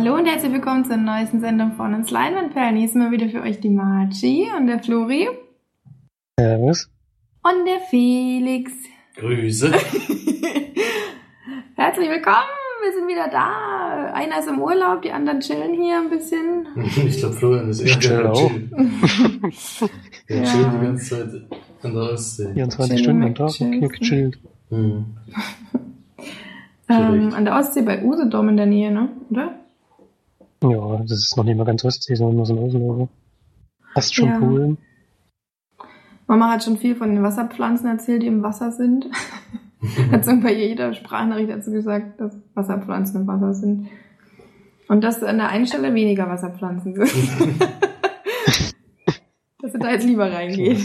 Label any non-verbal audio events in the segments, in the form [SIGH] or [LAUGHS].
Hallo und herzlich willkommen zur neuesten Sendung von uns Leinwandperlen. Hier ist mal wieder für euch die Marci und der Flori. Servus. Und der Felix. Grüße. [LAUGHS] herzlich willkommen, wir sind wieder da. Einer ist im Urlaub, die anderen chillen hier ein bisschen. [LAUGHS] Ich glaube, Florian ist eher chill auch. Der [LAUGHS] Ja. chillt die ganze Zeit an der Ostsee. 24 Chillen Stunden am Tag, chillen. gechillt. Hm. Ähm, an der Ostsee bei Usedom in der Nähe, ne? Oder? Ja, das ist noch nicht mal ganz Ostsee, sondern nur so ein Außenlager. Fast schon Ja. Polen. Mama hat schon viel von den Wasserpflanzen erzählt, die im Wasser sind. [LAUGHS] hat so bei jeder Sprachnachricht dazu gesagt, dass Wasserpflanzen im Wasser sind. Und dass an der einen Stelle weniger Wasserpflanzen sind. [LAUGHS] dass sie da jetzt lieber reingeht.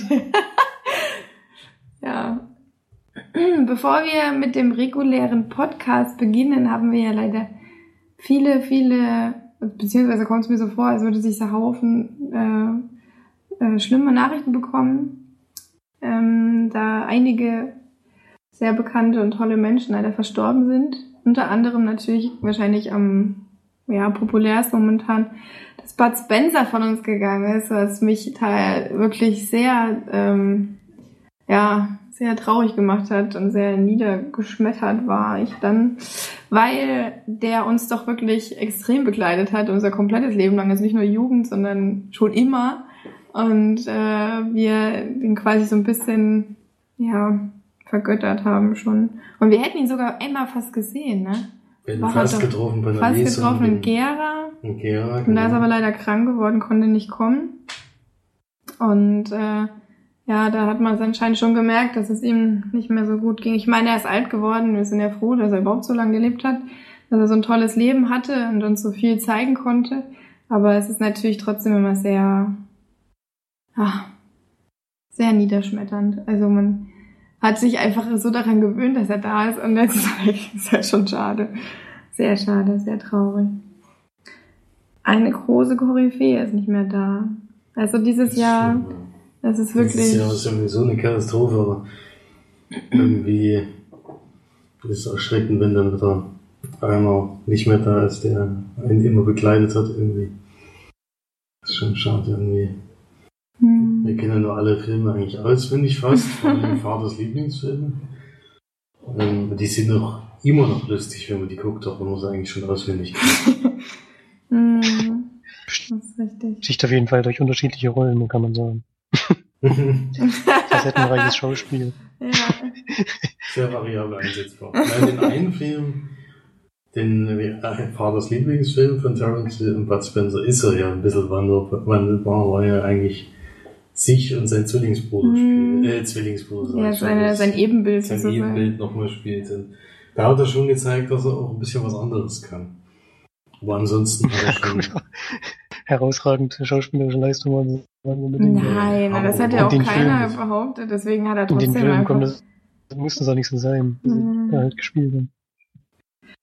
[LAUGHS] ja. Bevor wir mit dem regulären Podcast beginnen, haben wir ja leider viele, viele, beziehungsweise kommt es mir so vor, als würde sich so Haufen äh, äh, schlimme Nachrichten bekommen, ähm, da einige sehr bekannte und tolle Menschen leider verstorben sind. Unter anderem natürlich wahrscheinlich am ja, populärsten momentan, dass Bud Spencer von uns gegangen ist, was mich da wirklich sehr, ähm, ja, sehr traurig gemacht hat und sehr niedergeschmettert war ich dann, weil der uns doch wirklich extrem begleitet hat, unser komplettes Leben lang, also nicht nur Jugend, sondern schon immer. Und äh, wir den quasi so ein bisschen, ja, vergöttert haben schon. Und wir hätten ihn sogar einmal fast gesehen, ne? Wir haben fast getroffen bei einer Fast Lesung getroffen in Gera. in Gera. Und da ist genau. aber leider krank geworden, konnte nicht kommen. Und äh, ja, da hat man es anscheinend schon gemerkt, dass es ihm nicht mehr so gut ging. Ich meine, er ist alt geworden. Wir sind ja froh, dass er überhaupt so lange gelebt hat, dass er so ein tolles Leben hatte und uns so viel zeigen konnte. Aber es ist natürlich trotzdem immer sehr, ah, sehr niederschmetternd. Also man hat sich einfach so daran gewöhnt, dass er da ist und jetzt ist er weg. [LAUGHS] Ist halt schon schade. Sehr schade, sehr traurig. Eine große Koryphäe ist nicht mehr da. Also dieses Jahr, ja. das ist wirklich. Jahr ist irgendwie so eine Katastrophe, aber irgendwie ist es erschreckend, wenn dann wieder einer nicht mehr da ist, der einen immer begleitet hat irgendwie. Das ist schon schade irgendwie. Hm. Wir kennen nur alle Filme eigentlich auswendig fast, [LAUGHS] von meinem Vaters Lieblingsfilme. Ähm, die sind noch immer noch lustig, wenn man die guckt, aber man muss eigentlich schon auswendig [LAUGHS] kennen. Hm. Das ist richtig. Sich auf jeden Fall durch unterschiedliche Rollen, kann man sagen. Facettenreiches Schauspiel. Ja. Sehr variabel einsetzbar. Nein, den einen Film, den äh, Vaters Lieblingsfilm von Terrence und Bud Spencer ist er ja ein bisschen wandelbar, weil er eigentlich sich und sein Zwillingsbruder Mhm. spielt. Äh, Zwillingsbruder. sag ja, seine, das- sein Ebenbild sein. Ebenbild nochmal spielt. Und da hat er schon gezeigt, dass er auch ein bisschen was anderes kann. Aber ansonsten hat er [LAUGHS] schon. Herausragende schauspielerische Leistung waren sagen unbedingt. Nein, Aber das hat ja auch keiner Filmen- behauptet, deswegen hat er In den trotzdem einfach. kommt das, das muss das auch nicht so sein, Mhm. sie halt gespielt haben.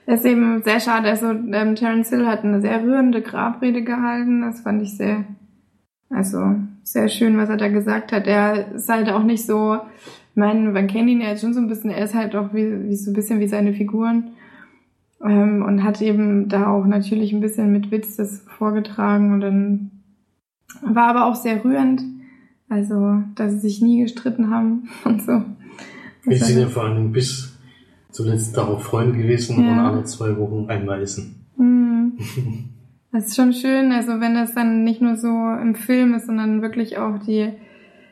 Das ist eben sehr schade. Also ähm, Terence Hill hat eine sehr rührende Grabrede gehalten. Das fand ich sehr, also sehr schön, was er da gesagt hat. Er ist halt auch nicht so, ich meine, man kennt ihn ja jetzt schon so ein bisschen, er ist halt auch wie, wie so ein bisschen wie seine Figuren. Ähm, und hat eben da auch natürlich ein bisschen mit Witz das vorgetragen und dann war aber auch sehr rührend. Also, dass sie sich nie gestritten haben [LAUGHS] und so. Wir sind ja vor allem bis zuletzt darauf Freunde gewesen Ja. und alle zwei Wochen einmal essen. Hm. [LAUGHS] Das ist schon schön, also wenn das dann nicht nur so im Film ist, sondern wirklich auch die,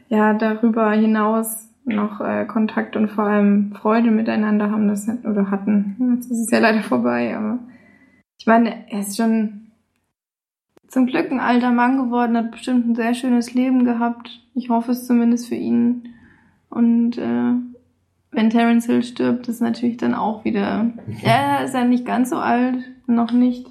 ja, darüber hinaus noch äh, Kontakt und vor allem Freude miteinander haben das oder hatten. Jetzt ist es ja leider vorbei, aber ich meine, er ist schon zum Glück ein alter Mann geworden, hat bestimmt ein sehr schönes Leben gehabt. Ich hoffe es zumindest für ihn. Und äh, wenn Terence Hill stirbt, ist natürlich dann auch wieder. [LAUGHS] Er ist ja nicht ganz so alt, noch nicht.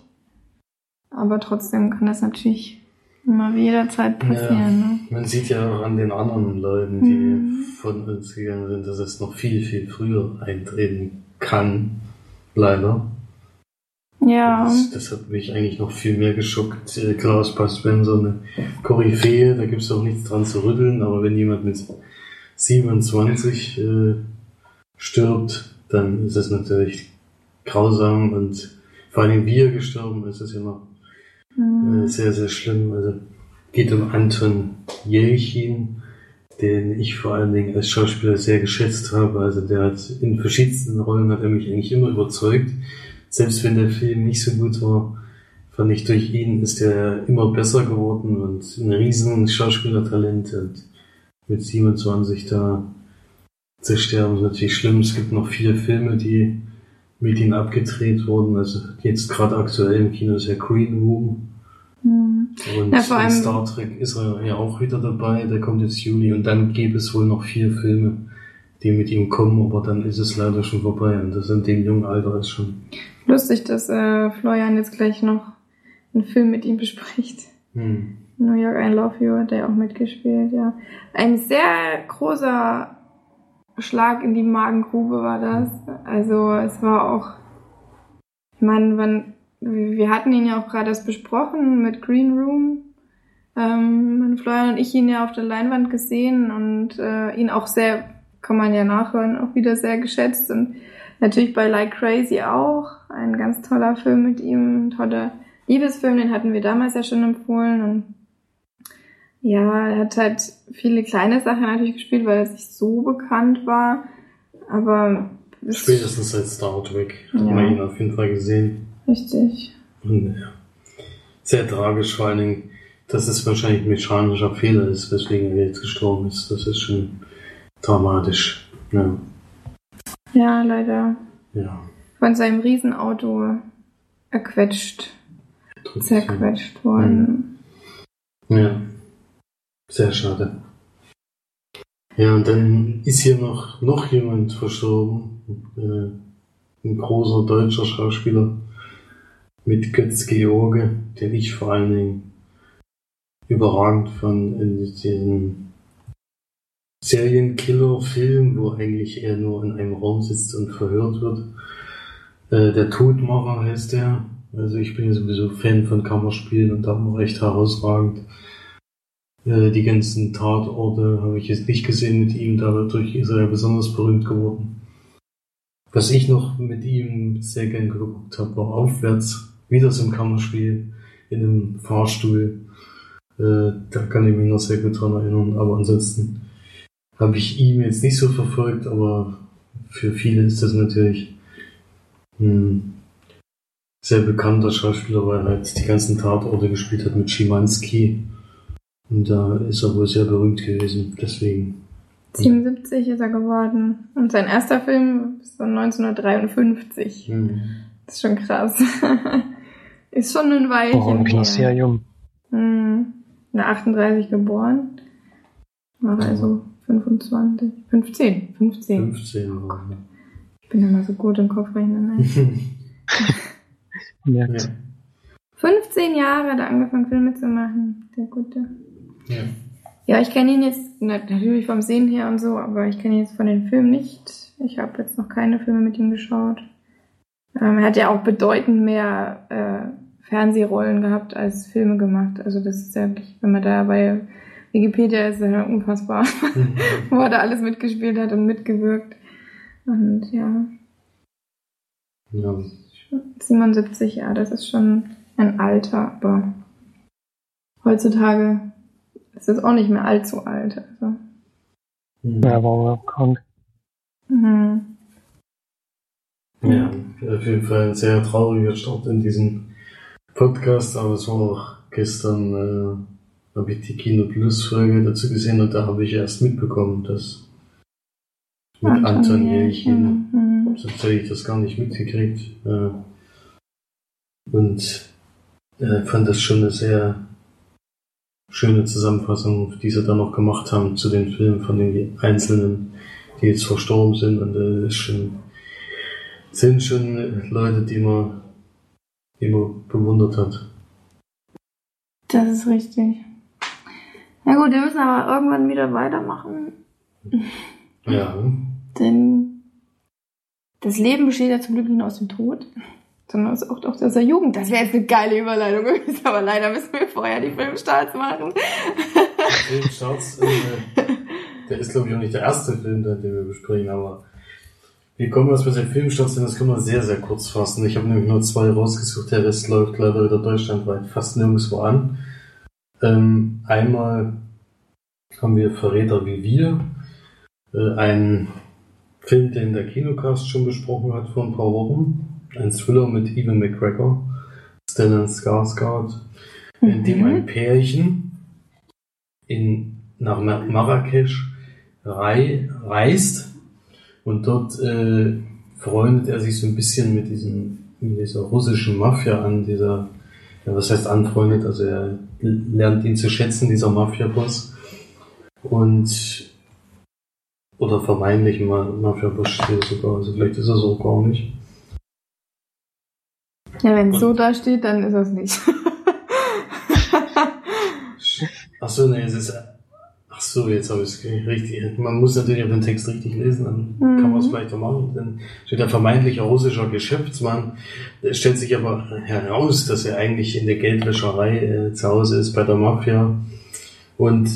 Aber trotzdem kann das natürlich immer jederzeit passieren. Ne? Man sieht ja auch an den anderen Leuten, die Mhm. von uns gegangen sind, dass es noch viel, viel früher eintreten kann. Leider. Ja. Das, das hat mich eigentlich noch viel mehr geschockt. Äh, Bud Spencer eine Koryphäe, da gibt es auch nichts dran zu rütteln, aber wenn jemand mit 27 äh, stirbt, dann ist es natürlich grausam und Vor allem wie er gestorben ist, ist ja noch Mhm. äh, sehr, sehr schlimm. Also geht um Anton Jelchin, den ich vor allen Dingen als Schauspieler sehr geschätzt habe. Also der hat in verschiedensten Rollen hat er mich eigentlich immer überzeugt. Selbst wenn der Film nicht so gut war, fand ich durch ihn ist er immer besser geworden und ein riesen Schauspielertalent und mit 27 da zu sterben ist natürlich schlimm. Es gibt noch vier Filme, die mit ihm abgedreht wurden. Also jetzt gerade aktuell im Kino ist ja Green Room. Mhm. Und Ja, vor allem- Star Trek ist er ja auch wieder dabei, der kommt jetzt Juli und dann gäbe es wohl noch vier Filme, die mit ihm kommen, aber dann ist es leider schon vorbei und das in dem jungen Alter ist schon. Lustig, dass äh, Florian jetzt gleich noch einen Film mit ihm bespricht. Hm. New York I Love You hat er auch mitgespielt, ja. Ein sehr großer Schlag in die Magengrube war das. Also es war auch, ich meine, man, wir hatten ihn ja auch gerade erst besprochen mit Green Room. Ähm, Florian und ich ihn ja auf der Leinwand gesehen und äh, ihn auch sehr, kann man ja nachhören, auch wieder sehr geschätzt und natürlich bei Like Crazy auch. Ein ganz toller Film mit ihm, ein toller Liebesfilm, den hatten wir damals ja schon empfohlen und ja, er hat halt viele kleine Sachen natürlich gespielt, weil er nicht so bekannt war. Aber es- Spätestens seit Star Trek hat Ja. man ihn auf jeden Fall gesehen. richtig. Und ja, sehr tragisch, vor allen Dingen, dass es wahrscheinlich ein mechanischer Fehler ist, weswegen er jetzt gestorben ist. Das ist schon dramatisch. Ja. Ja, leider ja. von seinem Riesenauto erquetscht, zerquetscht worden. Ja, sehr schade. Ja, und dann ist hier noch, noch jemand verstorben. Äh, ein großer deutscher Schauspieler mit Götz George, den ich vor allen Dingen überragend fand in diesem Serienkiller-Film, wo eigentlich er nur in einem Raum sitzt und verhört wird. Äh, der Todmacher heißt der. Also ich bin sowieso Fan von Kammerspielen und da auch echt herausragend. Äh, die ganzen Tatorte habe ich jetzt nicht gesehen mit ihm, dadurch ist er ja besonders berühmt geworden. Was ich noch mit ihm sehr gern geguckt habe, war Aufwärts, wieder so ein Kammerspiel in einem Fahrstuhl. Äh, da kann ich mich noch sehr gut dran erinnern, aber ansonsten habe ich ihn jetzt nicht so verfolgt, aber für viele ist das natürlich ein sehr bekannter Schauspieler, weil er halt die ganzen Tatorte gespielt hat mit Schimanski. Und da ist er wohl sehr berühmt gewesen, deswegen. 77 ist er geworden. Und sein erster Film ist von 1953. Hm. Das ist schon krass. [LAUGHS] ist schon ein Weilchen Oh, ich bin noch sehr jung. Hm. In der 38 geboren. War also 25, 15, 15. 15 war er. Ich bin immer so gut im Kopfrechnen. Ne? [LAUGHS] Merkt. ja. 15 Jahre hat er angefangen, Filme zu machen. Der Gute. Ja. Ja, ich kenne ihn jetzt na- natürlich vom Sehen her und so, aber ich kenne ihn jetzt von den Filmen nicht. Ich habe jetzt noch keine Filme mit ihm geschaut. Ähm, er hat ja auch bedeutend mehr äh, Fernsehrollen gehabt als Filme gemacht. Also das ist ja wirklich, wenn man da bei Wikipedia ist, ist ja unfassbar, [LAUGHS] wo er da alles mitgespielt hat und mitgewirkt. Und ja, ja. 77, ja, das ist schon ein Alter, aber heutzutage ist es auch nicht mehr allzu alt. Also. Hm. Ja, war auch krank. Mhm. Ja, auf jeden Fall ein sehr trauriger Start in diesem Podcast, aber es war auch gestern, äh, habe ich die Kino Plus Folge dazu gesehen und da habe ich erst mitbekommen, dass mit Anton Jelchin, Mhm. sonst hätte ich das gar nicht mitgekriegt. Äh, und äh, fand das schon eine sehr schöne Zusammenfassung, die sie da noch gemacht haben zu den Filmen von den Einzelnen, die jetzt verstorben sind. Und äh, ist schon, sind schon Leute, die man immer bewundert hat. Das ist richtig. Na gut, wir müssen aber irgendwann wieder weitermachen, Ja, denn das Leben besteht ja zum Glück nicht nur aus dem Tod, es ist auch aus der Jugend. Das wäre jetzt eine geile Überleitung gewesen, [LAUGHS] aber leider müssen wir vorher die Filmstarts machen. Filmstarts, äh, der ist glaube ich auch nicht der erste Film, den wir besprechen, aber Wir kommen aus mit den Filmstarts, denn das können wir sehr, sehr kurz fassen. Ich habe nämlich nur zwei rausgesucht, der Rest läuft leider wieder deutschlandweit fast nirgendwo an. Ähm, einmal haben wir Verräter wie wir, äh, ein Film, den der Kinocast schon besprochen hat vor ein paar Wochen. Ein Thriller mit Evan McGregor, Stellan Skarsgård, mhm. in dem ein Pärchen in, nach Marrakesch rei reist und dort äh, freundet er sich so ein bisschen mit diesem mit dieser russischen Mafia an, dieser, ja, was heißt anfreundet, also er lernt ihn zu schätzen, dieser Mafia-Boss. Und oder vermeintlich Mafia-Boss steht sogar, also vielleicht ist er so gar nicht. Ja, wenn es so da steht, dann ist es nicht. [LAUGHS] Achso, nee, es ist Ach so, jetzt habe ich es richtig. Man muss natürlich auch den Text richtig lesen, dann mhm. kann man es vielleicht auch machen. Dann steht der vermeintliche russischer Geschäftsmann. Es stellt sich aber heraus, dass er eigentlich in der Geldwäscherei äh, zu Hause ist bei der Mafia. Und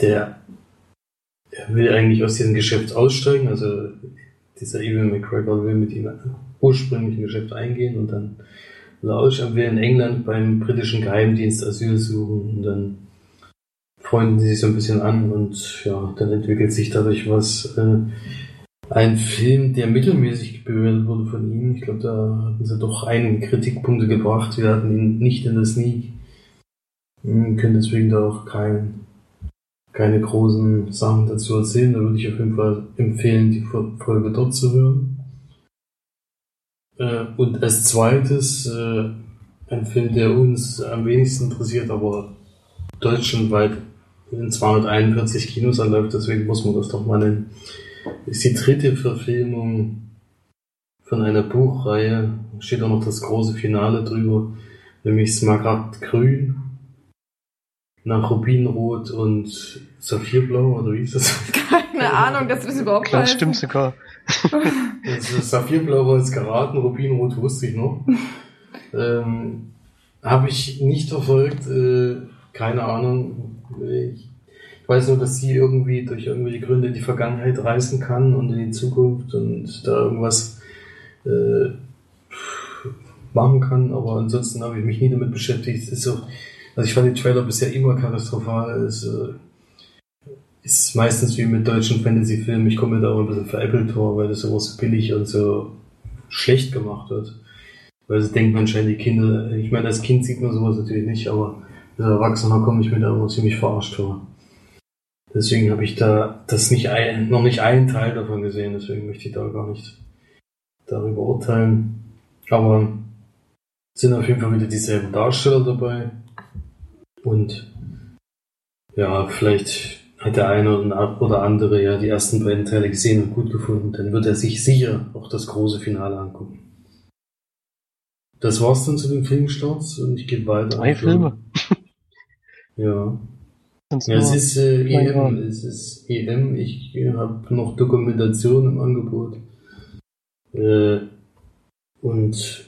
der er will eigentlich aus diesem Geschäft aussteigen. Also dieser Ewan McGregor will mit ihm ursprünglich ein Geschäft eingehen und dann Lausch will in England beim britischen Geheimdienst Asyl suchen und dann freunden sie sich so ein bisschen an und ja, dann entwickelt sich dadurch was. Äh, ein Film, der mittelmäßig bewertet wurde von ihnen. Ich glaube, da hatten sie doch einige Kritikpunkte gebracht. Wir hatten ihn nicht in der Sneak. Hm, können deswegen da auch kein, keine großen Sachen dazu erzählen. Da würde ich auf jeden Fall empfehlen, die Folge dort zu hören. Äh, und als zweites äh, ein Film, der uns am wenigsten interessiert, aber deutschlandweit in 241 Kinos anläuft, deswegen muss man das doch mal nennen. Ist die dritte Verfilmung von einer Buchreihe, steht auch noch das große Finale drüber, nämlich Smaragd Grün, nach Rubinrot und Saphirblau, oder wie ist das? [LAUGHS] Keine Ahnung, dass das überhaupt Klar, stimmt sogar. Also Saphirblau jetzt geraten, Rubinrot wusste ich noch. Ähm, Habe ich nicht verfolgt, äh, keine Ahnung. Ich, weiß nur, dass sie irgendwie durch irgendwelche Gründe in die Vergangenheit reisen kann und in die Zukunft und da irgendwas äh, machen kann, aber ansonsten habe ich mich nie damit beschäftigt. Es ist so, also ich fand den Trailer bisher immer katastrophal. Es äh, ist meistens wie mit deutschen Fantasy-Filmen, ich komme da auch ein bisschen veräppelt vor, weil das sowas billig und so schlecht gemacht wird. Weil sie denkt man scheint die Kinder, ich meine, als Kind sieht man sowas natürlich nicht, aber als Erwachsener komme ich mir da immer ziemlich verarscht vor. Deswegen habe ich da das nicht ein, noch nicht einen Teil davon gesehen, deswegen möchte ich da gar nicht darüber urteilen. Aber sind auf jeden Fall wieder dieselben Darsteller dabei. Und ja, vielleicht hat der eine oder andere ja die ersten beiden Teile gesehen und gut gefunden, dann wird er sich sicher auch das große Finale angucken. Das war's dann zu den Filmstarts und ich gehe weiter. Drei Filme. [LAUGHS] Ja. Ja, es ist äh, EM, es ist EM. Ich äh, habe noch Dokumentation im Angebot. Äh, und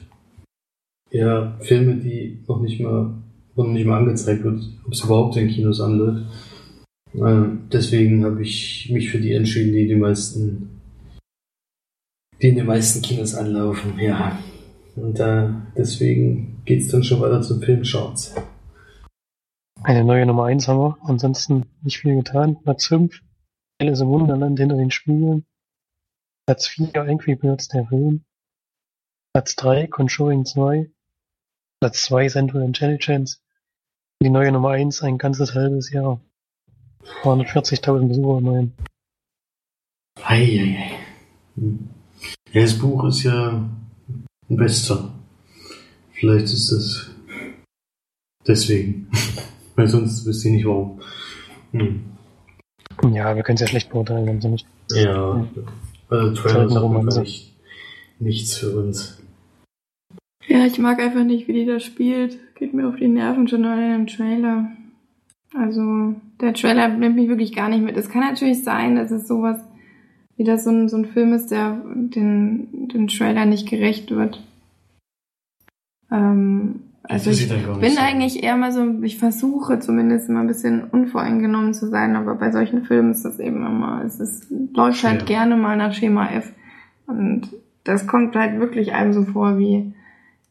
ja, Filme, die noch nicht mal, noch nicht mal angezeigt wird, ob es überhaupt in Kinos anläuft. Äh, deswegen habe ich mich für die entschieden, die die meisten, die in den meisten Kinos anlaufen, ja. Und äh, deswegen geht's dann schon weiter zum Filmcharts. Eine neue Nummer 1 haben wir. Ansonsten nicht viel getan. Platz 5. Alice im Wunderland hinter den Spiegeln. Platz 4. Angry Birds der Film. Platz 3. Conjuring 2. Platz 2. Central Intelligence. Die neue Nummer 1 ein ganzes halbes Jahr. 240.000 Besucher immerhin. Eieiei. Hm. Ja, das Buch ist ja ein Bester. Vielleicht ist das deswegen. [LAUGHS] Weil sonst wüsste ich nicht warum. Hm. Ja, wir können es ja schlecht beurteilen, wenn sie nicht. Ja, also Trailer ist auf nicht, nichts für uns. Ja, ich mag einfach nicht, wie die das spielt. Geht mir auf die Nerven schon allein im Trailer. Also, der Trailer nimmt mich wirklich gar nicht mit. Es kann natürlich sein, dass es sowas, wie das so ein, so ein Film ist, der den, den Trailer nicht gerecht wird. Ähm, also ich bin eigentlich eher mal so, ich versuche zumindest mal ein bisschen unvoreingenommen zu sein, aber bei solchen Filmen ist das eben immer, es ist, läuft halt gerne mal nach Schema F. Und das kommt halt wirklich einem so vor wie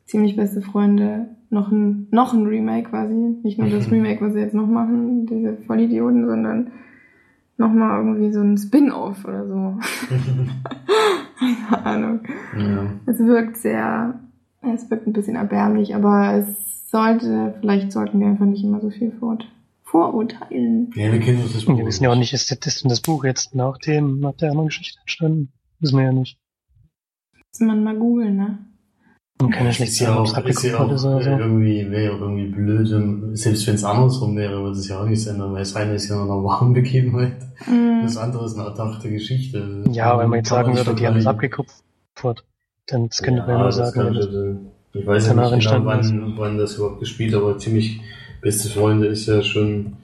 ziemlich beste Freunde. Noch ein, noch ein Remake quasi. Nicht nur das Remake, was sie jetzt noch machen, diese Vollidioten, sondern nochmal irgendwie so ein Spin-off oder so. [LAUGHS] Keine Ahnung. Ja. Es wirkt sehr, es wirkt ein bisschen erbärmlich, aber es sollte, vielleicht sollten wir einfach nicht immer so viel vor, vorurteilen. ja, wir kennen uns das Und wir wissen ja auch nicht, ist das, ist denn das Buch jetzt nach dem, nach der anderen Geschichte entstanden? Wissen wir ja nicht. Muss man mal googeln, ne? Und keine ist schlechte ja Ahnung, auch, ist ja abgeguckt auch wurde oder so. irgendwie, wäre ja irgendwie blöd, ähm, selbst wenn es andersrum wäre, würde es ja auch nichts ändern, weil das eine ist ja eine warme [LAUGHS] Begebenheit, Mhm. das andere ist eine erdachte Geschichte. Ja, wenn man jetzt sagen würde, die haben das vergleichen. abgekupfert, dann das könnte man ja Ja, nur sagen. kann ja, ich, äh, weiß ja nicht genau, wann, wann das überhaupt gespielt, aber ziemlich beste Freunde ist ja schon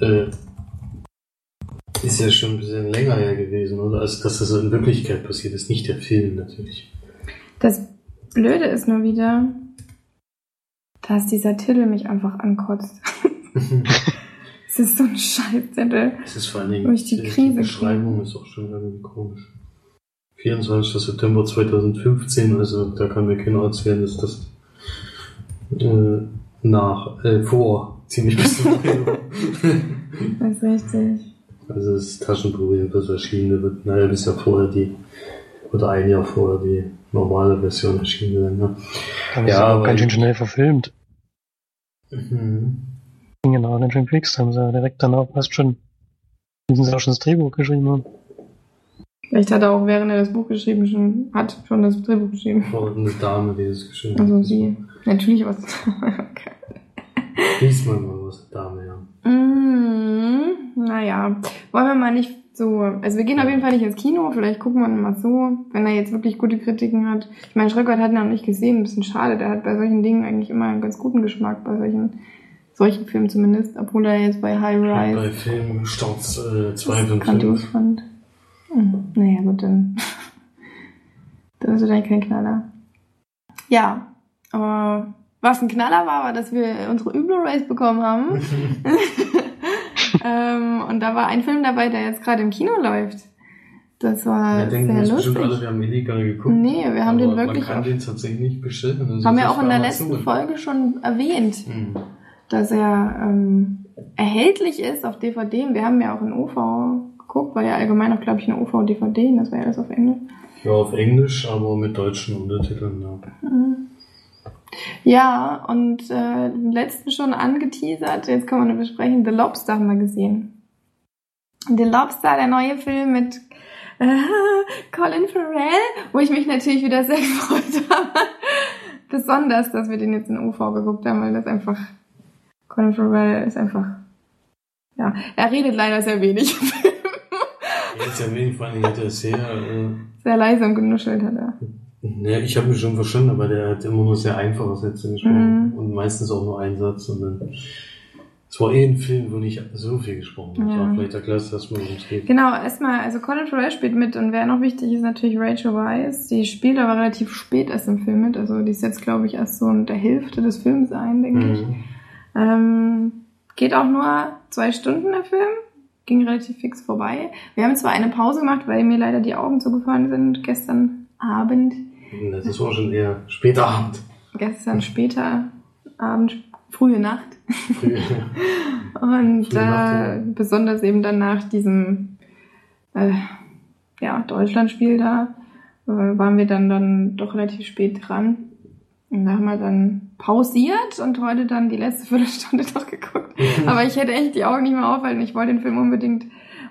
äh, ist ja schon ein bisschen länger her gewesen, oder? Also dass das in Wirklichkeit passiert ist, nicht der Film natürlich. Das Blöde ist nur wieder, dass dieser Titel mich einfach ankotzt. [LAUGHS] Es ist so ein Scheißzettel. Es ist vor allen Dingen Durch die Krise Beschreibung ist auch schon irgendwie komisch. 24. September 2015, also da kann mir keiner erzählen, dass das äh, nach, äh, vor ziemlich bis zum. [LAUGHS] Das ist richtig. Also das Taschenbuch jedenfalls erschienen wird, naja, bis ja vorher die, oder ein Jahr vorher die normale Version erschienen sein, ne? Aber Ja, ja, aber ganz schön schnell verfilmt. Mhm. Ging genau, ganz schön fix, haben sie direkt danach fast schon, müssen sie auch schon das Drehbuch geschrieben haben. Vielleicht hat er auch, während er das Buch geschrieben schon, hat schon das Drehbuch geschrieben. Vor eine Dame, die das geschrieben Also hat. sie. Natürlich was. okay. Lies mal mal was, Dame, ja. Mm, naja, wollen wir mal nicht so. Also wir gehen auf jeden Fall nicht ins Kino, vielleicht gucken wir mal so, wenn er jetzt wirklich gute Kritiken hat. Ich meine, Schröckert hat ihn noch nicht gesehen, ein bisschen schade. Der hat bei solchen Dingen eigentlich immer einen ganz guten Geschmack, bei solchen, solchen Filmen zumindest, obwohl er jetzt bei High Bei Rise Filmstarts äh, 2 von 5. fand. Hm, naja, gut, dann. [LAUGHS] dann ist eigentlich kein Knaller. Ja, aber was ein Knaller war, war, dass wir unsere Blu-rays bekommen haben. [LAUGHS] [LAUGHS] ähm, und da war ein Film dabei, der jetzt gerade im Kino läuft. Das war Wir denken sehr jetzt lustig. alle, wir haben illegal geguckt. Nee, wir haben den wirklich Man kann den tatsächlich nicht bestellen. Also haben wir das auch in der letzten Amazon. Folge schon erwähnt, Hm. dass er ähm, erhältlich ist auf DVD. Wir haben ja auch in OV geguckt, war ja allgemein auch, glaube ich, eine OV-DVD, das war ja alles auf Englisch. Ja, auf Englisch, aber mit deutschen Untertiteln. Ja. Mhm. Ja, und äh, den letzten schon angeteasert, jetzt können wir nur besprechen, The Lobster haben wir gesehen. The Lobster, der neue Film mit äh, [LAUGHS] Colin Farrell, wo ich mich natürlich wieder sehr [LAUGHS] gefreut habe. Besonders, dass wir den jetzt in UV geguckt haben, weil das einfach, Colin Farrell ist einfach, ja, er redet leider sehr wenig. [LAUGHS] Er ist ja wenig, vor allem hat er sehr, äh, sehr leise und genuschelt hat er. Ne, ich habe mich schon verstanden, aber der hat immer nur sehr einfache Sätze gesprochen Mhm. und meistens auch nur einen Satz und dann, es war eh ein Film, wo nicht so viel gesprochen wird. Ja. Vielleicht erklärst du das mal, worum es geht. Genau, erstmal, also Colin Farrell spielt mit und wer noch wichtig ist, natürlich Rachel Weisz. Die spielt aber relativ spät erst im Film mit, also die ist jetzt, glaube ich, erst so in der Hälfte des Films ein, denke ich. Mhm. Ähm, geht auch nur zwei Stunden der Film, ging relativ fix vorbei. Wir haben zwar eine Pause gemacht, weil mir leider die Augen zugefallen sind gestern Abend, Das war schon eher später Abend. gestern später Abend, frühe Nacht. Früh. [LAUGHS] Und Frühe Nacht, äh, besonders eben dann nach diesem äh, ja, Deutschlandspiel da äh, waren wir dann, dann doch relativ spät dran. Und da haben wir dann pausiert und heute dann die letzte [LAUGHS] Viertelstunde noch geguckt. [LAUGHS] Aber ich hätte echt die Augen nicht mehr aufhalten. Ich wollte den Film unbedingt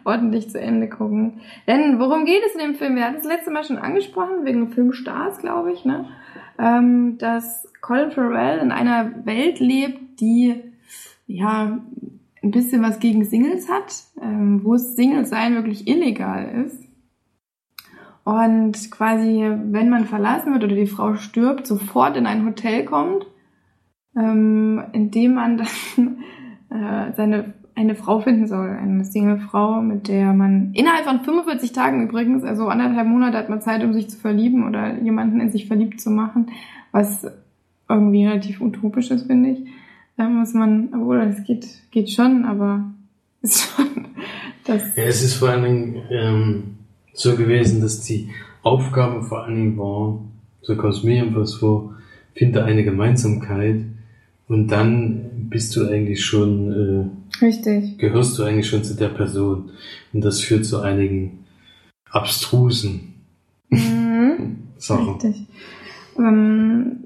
ordentlich zu Ende gucken. Denn worum geht es in dem Film? Wir hatten es letzte Mal schon angesprochen, wegen Filmstars, glaube ich, ne? Ähm, dass Colin Farrell in einer Welt lebt, die ja ein bisschen was gegen Singles hat, ähm, wo Single sein wirklich illegal ist. Und quasi, wenn man verlassen wird oder die Frau stirbt, sofort in ein Hotel kommt, ähm, in dem man dann [LAUGHS] äh, seine eine Frau finden soll, eine Single-Frau, mit der man innerhalb von 45 Tagen übrigens, also anderthalb Monate hat man Zeit, um sich zu verlieben oder jemanden in sich verliebt zu machen, was irgendwie relativ utopisch ist, finde ich. Da muss man, obwohl es geht, geht schon, aber [LAUGHS] ist schon das. Ja, es ist vor allen Dingen ähm, so gewesen, dass die Aufgabe vor allen Dingen war, so kommt es mir jedenfalls vor, finde eine Gemeinsamkeit und dann bist du eigentlich schon, äh, Richtig. gehörst du eigentlich schon zu der Person. Und das führt zu einigen abstrusen Mhm. [LAUGHS] Sachen. Richtig. Ähm,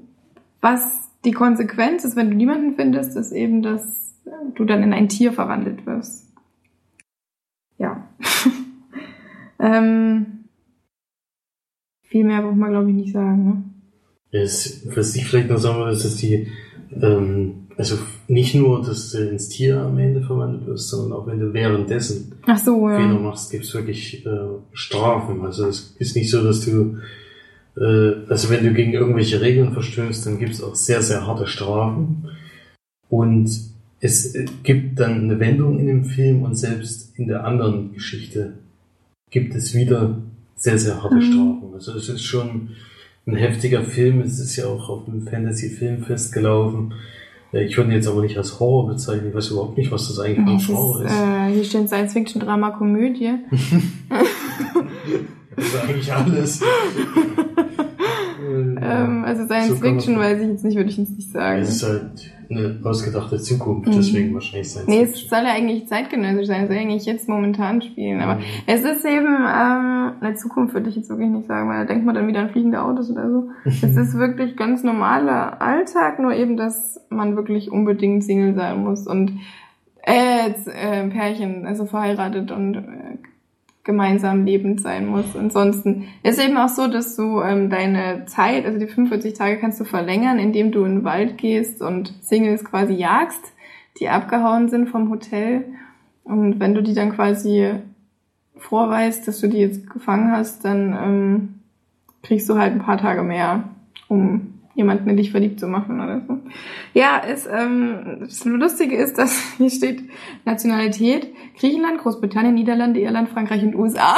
was die Konsequenz ist, wenn du niemanden findest, ist eben, dass du dann in ein Tier verwandelt wirst. Ja. [LAUGHS] ähm, viel mehr braucht man, glaube ich, nicht sagen. Ne? Es, was ich vielleicht noch sagen will, ist, dass die, ähm, also nicht nur, dass du ins Tier am Ende verwandelt wirst, sondern auch wenn du währenddessen Ach so, ja. Fehler machst, gibt's wirklich äh, Strafen. Also es ist nicht so, dass du, äh, also wenn du gegen irgendwelche Regeln verstößt, dann gibt's auch sehr, sehr harte Strafen. Und es äh, gibt dann eine Wendung in dem Film und selbst in der anderen Geschichte gibt es wieder sehr, sehr harte Mhm. Strafen. Also es ist schon ein heftiger Film. Es ist ja auch auf dem Fantasy-Filmfest gelaufen. Äh, Ich würde ihn jetzt aber nicht als Horror bezeichnen. Ich weiß überhaupt nicht, was das eigentlich für ein Genre ist, äh, hier steht Science Fiction, Drama, Komödie. [LAUGHS] Das ist eigentlich alles. [LAUGHS] Also Science So Fiction weiß ich jetzt nicht, würde ich jetzt nicht sagen. es ist halt eine ausgedachte Zukunft, Mhm. deswegen wahrscheinlich Science Nee, es Fiction. soll ja eigentlich zeitgenössisch sein, es soll ja eigentlich jetzt momentan spielen, aber Mhm. es ist eben, ähm, eine Zukunft würde ich jetzt wirklich nicht sagen, weil da denkt man dann wieder an fliegende Autos oder so. [LAUGHS] es ist wirklich ganz normaler Alltag, nur eben, dass man wirklich unbedingt Single sein muss und äh, jetzt, äh, Pärchen, also verheiratet und äh, gemeinsam lebend sein muss. Ansonsten ist eben auch so, dass du ähm, deine Zeit, also die 45 Tage kannst du verlängern, indem du in den Wald gehst und Singles quasi jagst, die abgehauen sind vom Hotel. Und wenn du die dann quasi vorweist, dass du die jetzt gefangen hast, dann ähm, kriegst du halt ein paar Tage mehr, um jemanden in dich verliebt zu machen oder so. Ja, es, ähm, das Lustige ist, dass [LAUGHS] hier steht Nationalität Griechenland, Großbritannien, Niederlande, Irland, Frankreich und USA.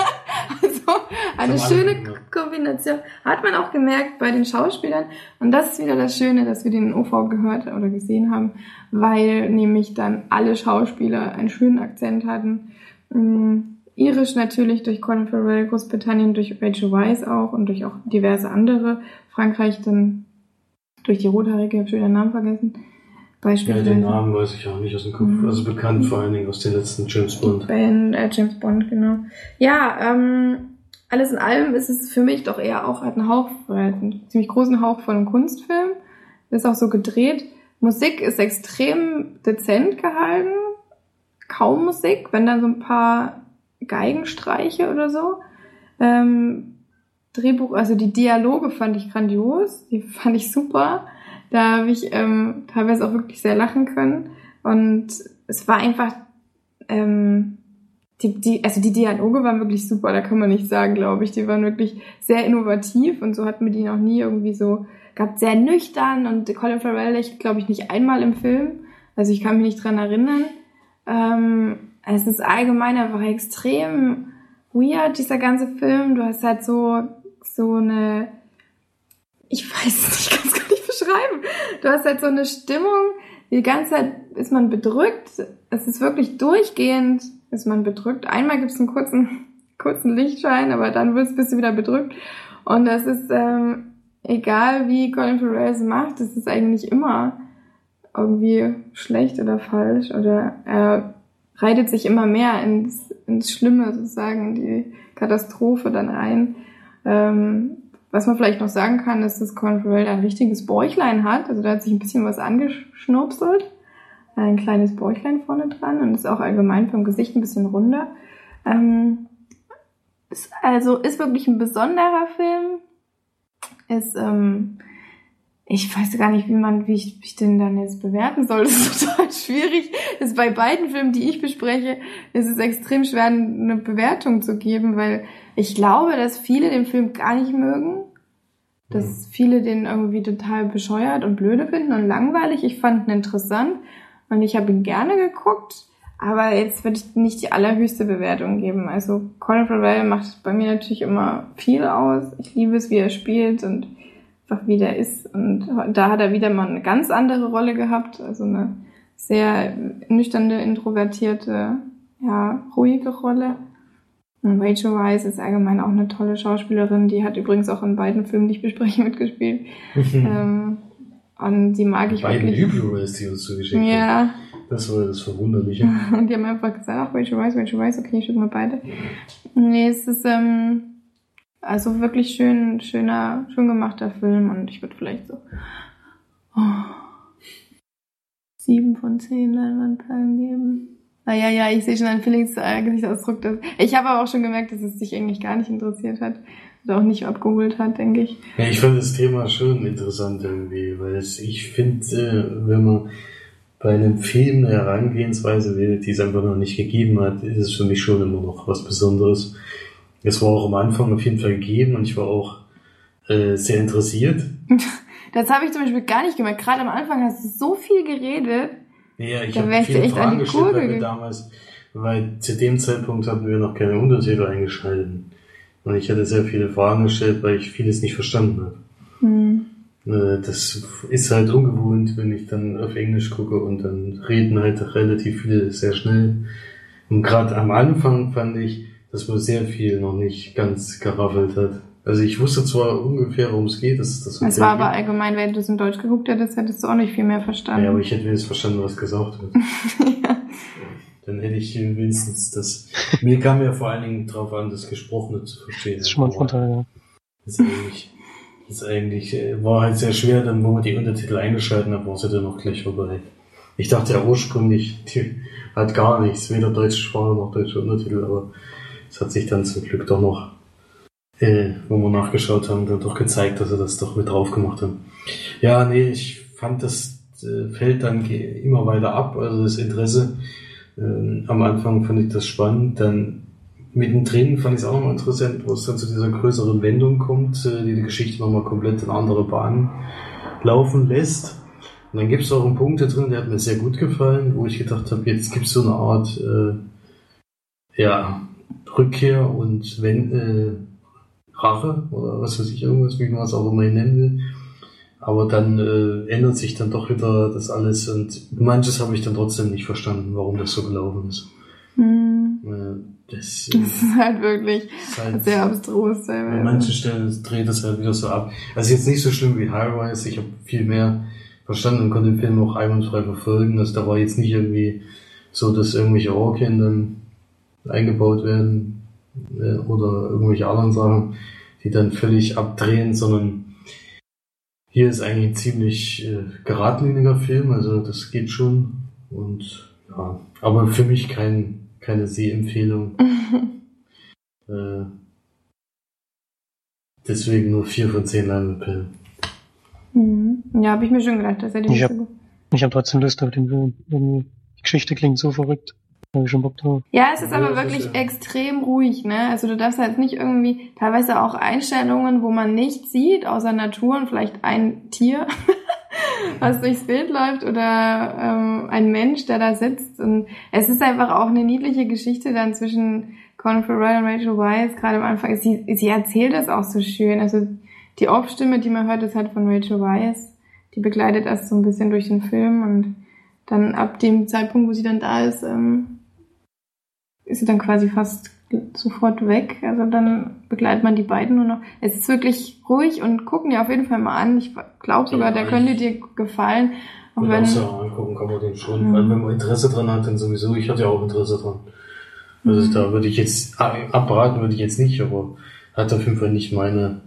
[LAUGHS] also eine schöne. Kombination. Hat man auch gemerkt bei den Schauspielern. Und das ist wieder das Schöne, dass wir den OV gehört oder gesehen haben, weil nämlich dann alle Schauspieler einen schönen Akzent hatten. Mm, Irisch natürlich durch Colin Farrell, Großbritannien durch Rachel Weisz auch und durch auch diverse andere. Frankreich dann durch die Rothaarige, ich habe schon wieder den Namen vergessen. Ja, Beispielsweise. den Namen weiß ich auch nicht aus dem Kopf. Mhm. Also bekannt vor allen Dingen aus den letzten James Bond. Ben, äh, James Bond, genau. Ja, ähm, alles in allem ist es für mich doch eher auch halt ein Hauch, halt einen ziemlich großen Hauch von einem Kunstfilm. Ist auch so gedreht. Musik ist extrem dezent gehalten. Kaum Musik, wenn dann so ein paar Geigenstreiche oder so. Ähm, Drehbuch, also die Dialoge fand ich grandios, die fand ich super. Da habe ich ähm, teilweise auch wirklich sehr lachen können. Und es war einfach, ähm, die, die, also die Dialoge waren wirklich super, da kann man nicht sagen, glaube ich. Die waren wirklich sehr innovativ und so hat mir die noch nie irgendwie so, gab sehr nüchtern und Colin Farrell lächelt, glaube ich, nicht einmal im Film. Also ich kann mich nicht dran erinnern. Ähm, es ist allgemein einfach extrem weird, dieser ganze Film. Du hast halt so, so eine, ich weiß nicht, ich kann gar nicht beschreiben. Du hast halt so eine Stimmung, die ganze Zeit ist man bedrückt. Es ist wirklich durchgehend, ist man bedrückt. Einmal gibt es einen kurzen, [LAUGHS] kurzen Lichtschein, aber dann wirst, bist du wieder bedrückt. Und das ist, ähm, egal wie Colin Farrell es macht, es ist eigentlich immer irgendwie schlecht oder falsch oder er reitet sich immer mehr ins, ins Schlimme sozusagen, die Katastrophe dann ein. Ähm, was man vielleicht noch sagen kann, ist, dass Colin Farrell ein richtiges Bäuchlein hat. Also da hat sich ein bisschen was angeschnurpselt. Ein kleines Bäuchlein vorne dran und ist auch allgemein vom Gesicht ein bisschen runder. Ähm, ist, also ist wirklich ein besonderer Film. Ist, ähm, ich weiß gar nicht, wie man, wie ich, wie ich den dann jetzt bewerten soll. Das ist [LAUGHS] total schwierig. Das ist bei beiden Filmen, die ich bespreche, ist es extrem schwer, eine Bewertung zu geben, weil ich glaube, dass viele den Film gar nicht mögen. Dass viele den irgendwie total bescheuert und blöde finden und langweilig. Ich fand ihn interessant und ich habe ihn gerne geguckt. Aber jetzt würde ich nicht die allerhöchste Bewertung geben. Also Colin Farrell macht bei mir natürlich immer viel aus. Ich liebe es, wie er spielt und einfach wie der ist. Und da hat er wieder mal eine ganz andere Rolle gehabt. Also eine sehr nüchterne, introvertierte, ja, ruhige Rolle. Und Rachel Weisz ist allgemein auch eine tolle Schauspielerin. Die hat übrigens auch in beiden Filmen, die ich bespreche, [LAUGHS] mitgespielt. [LAUGHS] ähm, und die mag ich Beiden wirklich. Blu-rays, die uns zugeschickt. Ja, Das war das Verwunderliche. [LAUGHS] und die haben einfach gesagt, ach, Rachel Weisz, Rachel Weisz, okay, ich schicke mal beide. Nee, es ist ähm, also wirklich schön, schöner, schön gemachter Film und ich würde vielleicht so oh, sieben von zehn Leinwandperlen geben. Naja, ja, ich sehe schon an Felix äh, Gesichtsausdruck, dass ich habe aber auch schon gemerkt, dass es dich eigentlich gar nicht interessiert hat oder auch nicht abgeholt hat, denke ich. Ja, ich fand das Thema schon interessant irgendwie, weil es, ich finde, äh, wenn man bei einem Film eine Herangehensweise wählt, die es einfach noch nicht gegeben hat, ist es für mich schon immer noch was Besonderes. Es war auch am Anfang auf jeden Fall gegeben und ich war auch äh, sehr interessiert. [LAUGHS] Das habe ich zum Beispiel gar nicht gemerkt. Gerade am Anfang hast du so viel geredet. Ja, ich habe viele echt an Fragen die gestellt, Kurve weil wir damals, weil zu dem Zeitpunkt hatten wir noch keine Untertitel eingeschaltet. Und ich hatte sehr viele Fragen gestellt, weil ich vieles nicht verstanden habe. Hm. Äh, Das ist halt ungewohnt, wenn ich dann auf Englisch gucke und dann reden halt relativ viele sehr schnell. Und gerade am Anfang fand ich, dass man sehr viel noch nicht ganz geraffelt hat. Also ich wusste zwar ungefähr, worum es geht, dass es das Es war aber allgemein, wenn du es in Deutsch geguckt hättest, hättest du auch nicht viel mehr verstanden. Ja, aber ich hätte wenigstens verstanden, was gesagt wird. [LAUGHS] ja. Dann hätte ich wenigstens das. Mir kam ja vor allen Dingen drauf an, das Gesprochene zu verstehen. Das ist schon mal ein Vorteil, ja. Das ist eigentlich, das ist eigentlich, äh, war halt sehr schwer, dann, wo man die Untertitel eingeschalten hat, war es ja dann noch gleich vorbei. Ich dachte ja ursprünglich, die hat gar nichts, weder deutsche Sprache noch deutsche Untertitel, aber es hat sich dann zum Glück doch noch, äh, wo wir nachgeschaut haben, dann doch gezeigt, dass sie das doch mit drauf gemacht haben. Ja, nee, ich fand, das äh, fällt dann immer weiter ab, also das Interesse. Ähm, am Anfang fand ich das spannend, dann mittendrin fand ich es auch nochmal interessant, wo es dann zu dieser größeren Wendung kommt, äh, die die Geschichte nochmal komplett in andere Bahnen laufen lässt. Und dann gibt es auch einen Punkt da drin, der hat mir sehr gut gefallen, wo ich gedacht habe, jetzt gibt es so eine Art äh, ja, Rückkehr und wenn, äh, Rache oder was weiß ich, irgendwas, wie man es auch immer nennen will. Aber dann äh, ändert sich dann doch wieder das alles und manches habe ich dann trotzdem nicht verstanden, warum das so gelaufen ist. Hm. Äh, das, [LAUGHS] Das ist halt wirklich ist halt, sehr abstrus. an manchen Stellen dreht es halt wieder so ab. Also jetzt nicht so schlimm wie High-Rise, ich habe viel mehr verstanden und konnte den Film auch einwandfrei verfolgen. Also da war jetzt nicht irgendwie so, dass irgendwelche Orkien dann eingebaut werden äh, oder irgendwelche anderen Sachen, die dann völlig abdrehen, sondern hier ist eigentlich ein ziemlich äh, geradliniger Film, also das geht schon und ja, aber für mich kein, keine Sehempfehlung. [LAUGHS] äh, deswegen nur vier von zehn Leinwandperlen. Hm. Ja, habe ich mir schon gedacht, dass er die Ich nicht hab- habe trotzdem Lust auf den Film. Die Geschichte klingt so verrückt. Habe ich schon Bock drauf. Ja, es ist Ja, aber wirklich ist ja- extrem ruhig, ne? Also du darfst halt nicht irgendwie, teilweise auch Einstellungen, wo man nichts sieht, außer Natur und vielleicht ein Tier, [LAUGHS] was durchs Bild läuft oder ähm, ein Mensch, der da sitzt. Und es ist einfach auch eine niedliche Geschichte dann zwischen Colin Farrell und Rachel Weisz, gerade am Anfang. Sie, sie erzählt das auch so schön. Also die Off-Stimme, die man hört, ist halt von Rachel Weisz. Die begleitet das so ein bisschen durch den Film und dann ab dem Zeitpunkt, wo sie dann da ist, ähm, ist sie dann quasi fast sofort weg. Also dann begleitet man die beiden nur noch. Es ist wirklich ruhig und gucken die auf jeden Fall mal an. Ich glaube sogar, Ja, der könnte dir gefallen. Auch Und wenn, auch so angucken kann man den schon, Mhm. weil wenn man Interesse dran hat, dann sowieso. Ich hatte ja auch Interesse dran. Also Mhm. da würde ich jetzt, abraten würde ich jetzt nicht, aber hat auf jeden Fall nicht meine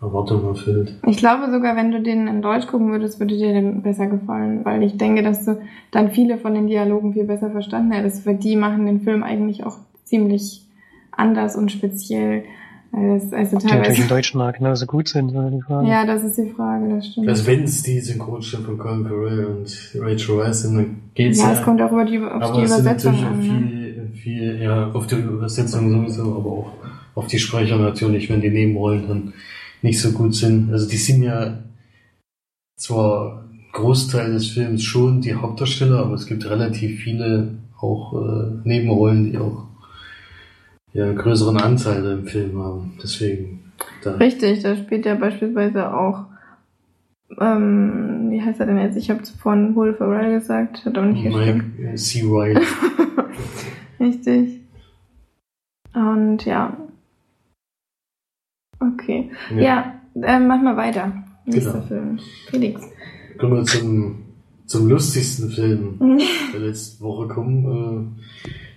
Erwartungen erfüllt. ich glaube sogar, wenn du den in Deutsch gucken würdest, würde dir den besser gefallen, weil ich denke, dass du dann viele von den Dialogen viel besser verstanden hättest, weil die machen den Film eigentlich auch ziemlich anders und speziell. Also, also Ob die natürlich teilweise. im Deutschen auch genauso gut sind, oder die Frage. Ja, das ist die Frage, das stimmt. Also wenn es die Synchronstimme von Colin Farrell und Rachel Weisz sind, dann geht's ja, ja. es kommt auch über die, auf aber die es sind Übersetzung natürlich an. Ne? viel, viel, ja, auf die Übersetzung sowieso, aber auch auf die Sprecher natürlich, wenn die Nebenrollen dann nicht so gut sind. Also die sind ja zwar Großteil des Films schon die Hauptdarsteller, aber es gibt relativ viele auch äh, Nebenrollen, die auch ja, einen größeren Anteil im Film haben. Deswegen da. Richtig, da spielt ja beispielsweise auch, ähm, wie heißt er denn jetzt? Ich habe von Will Ferrell gesagt, hat auch nicht gestimmt. Mike äh, C. Riley. [LAUGHS] Richtig. Und ja. Okay. Ja, Ja. äh, mach mal weiter. Nächster Genau. Film. Felix. Kommen wir zum, zum lustigsten Film [LAUGHS] der letzten Woche kommen.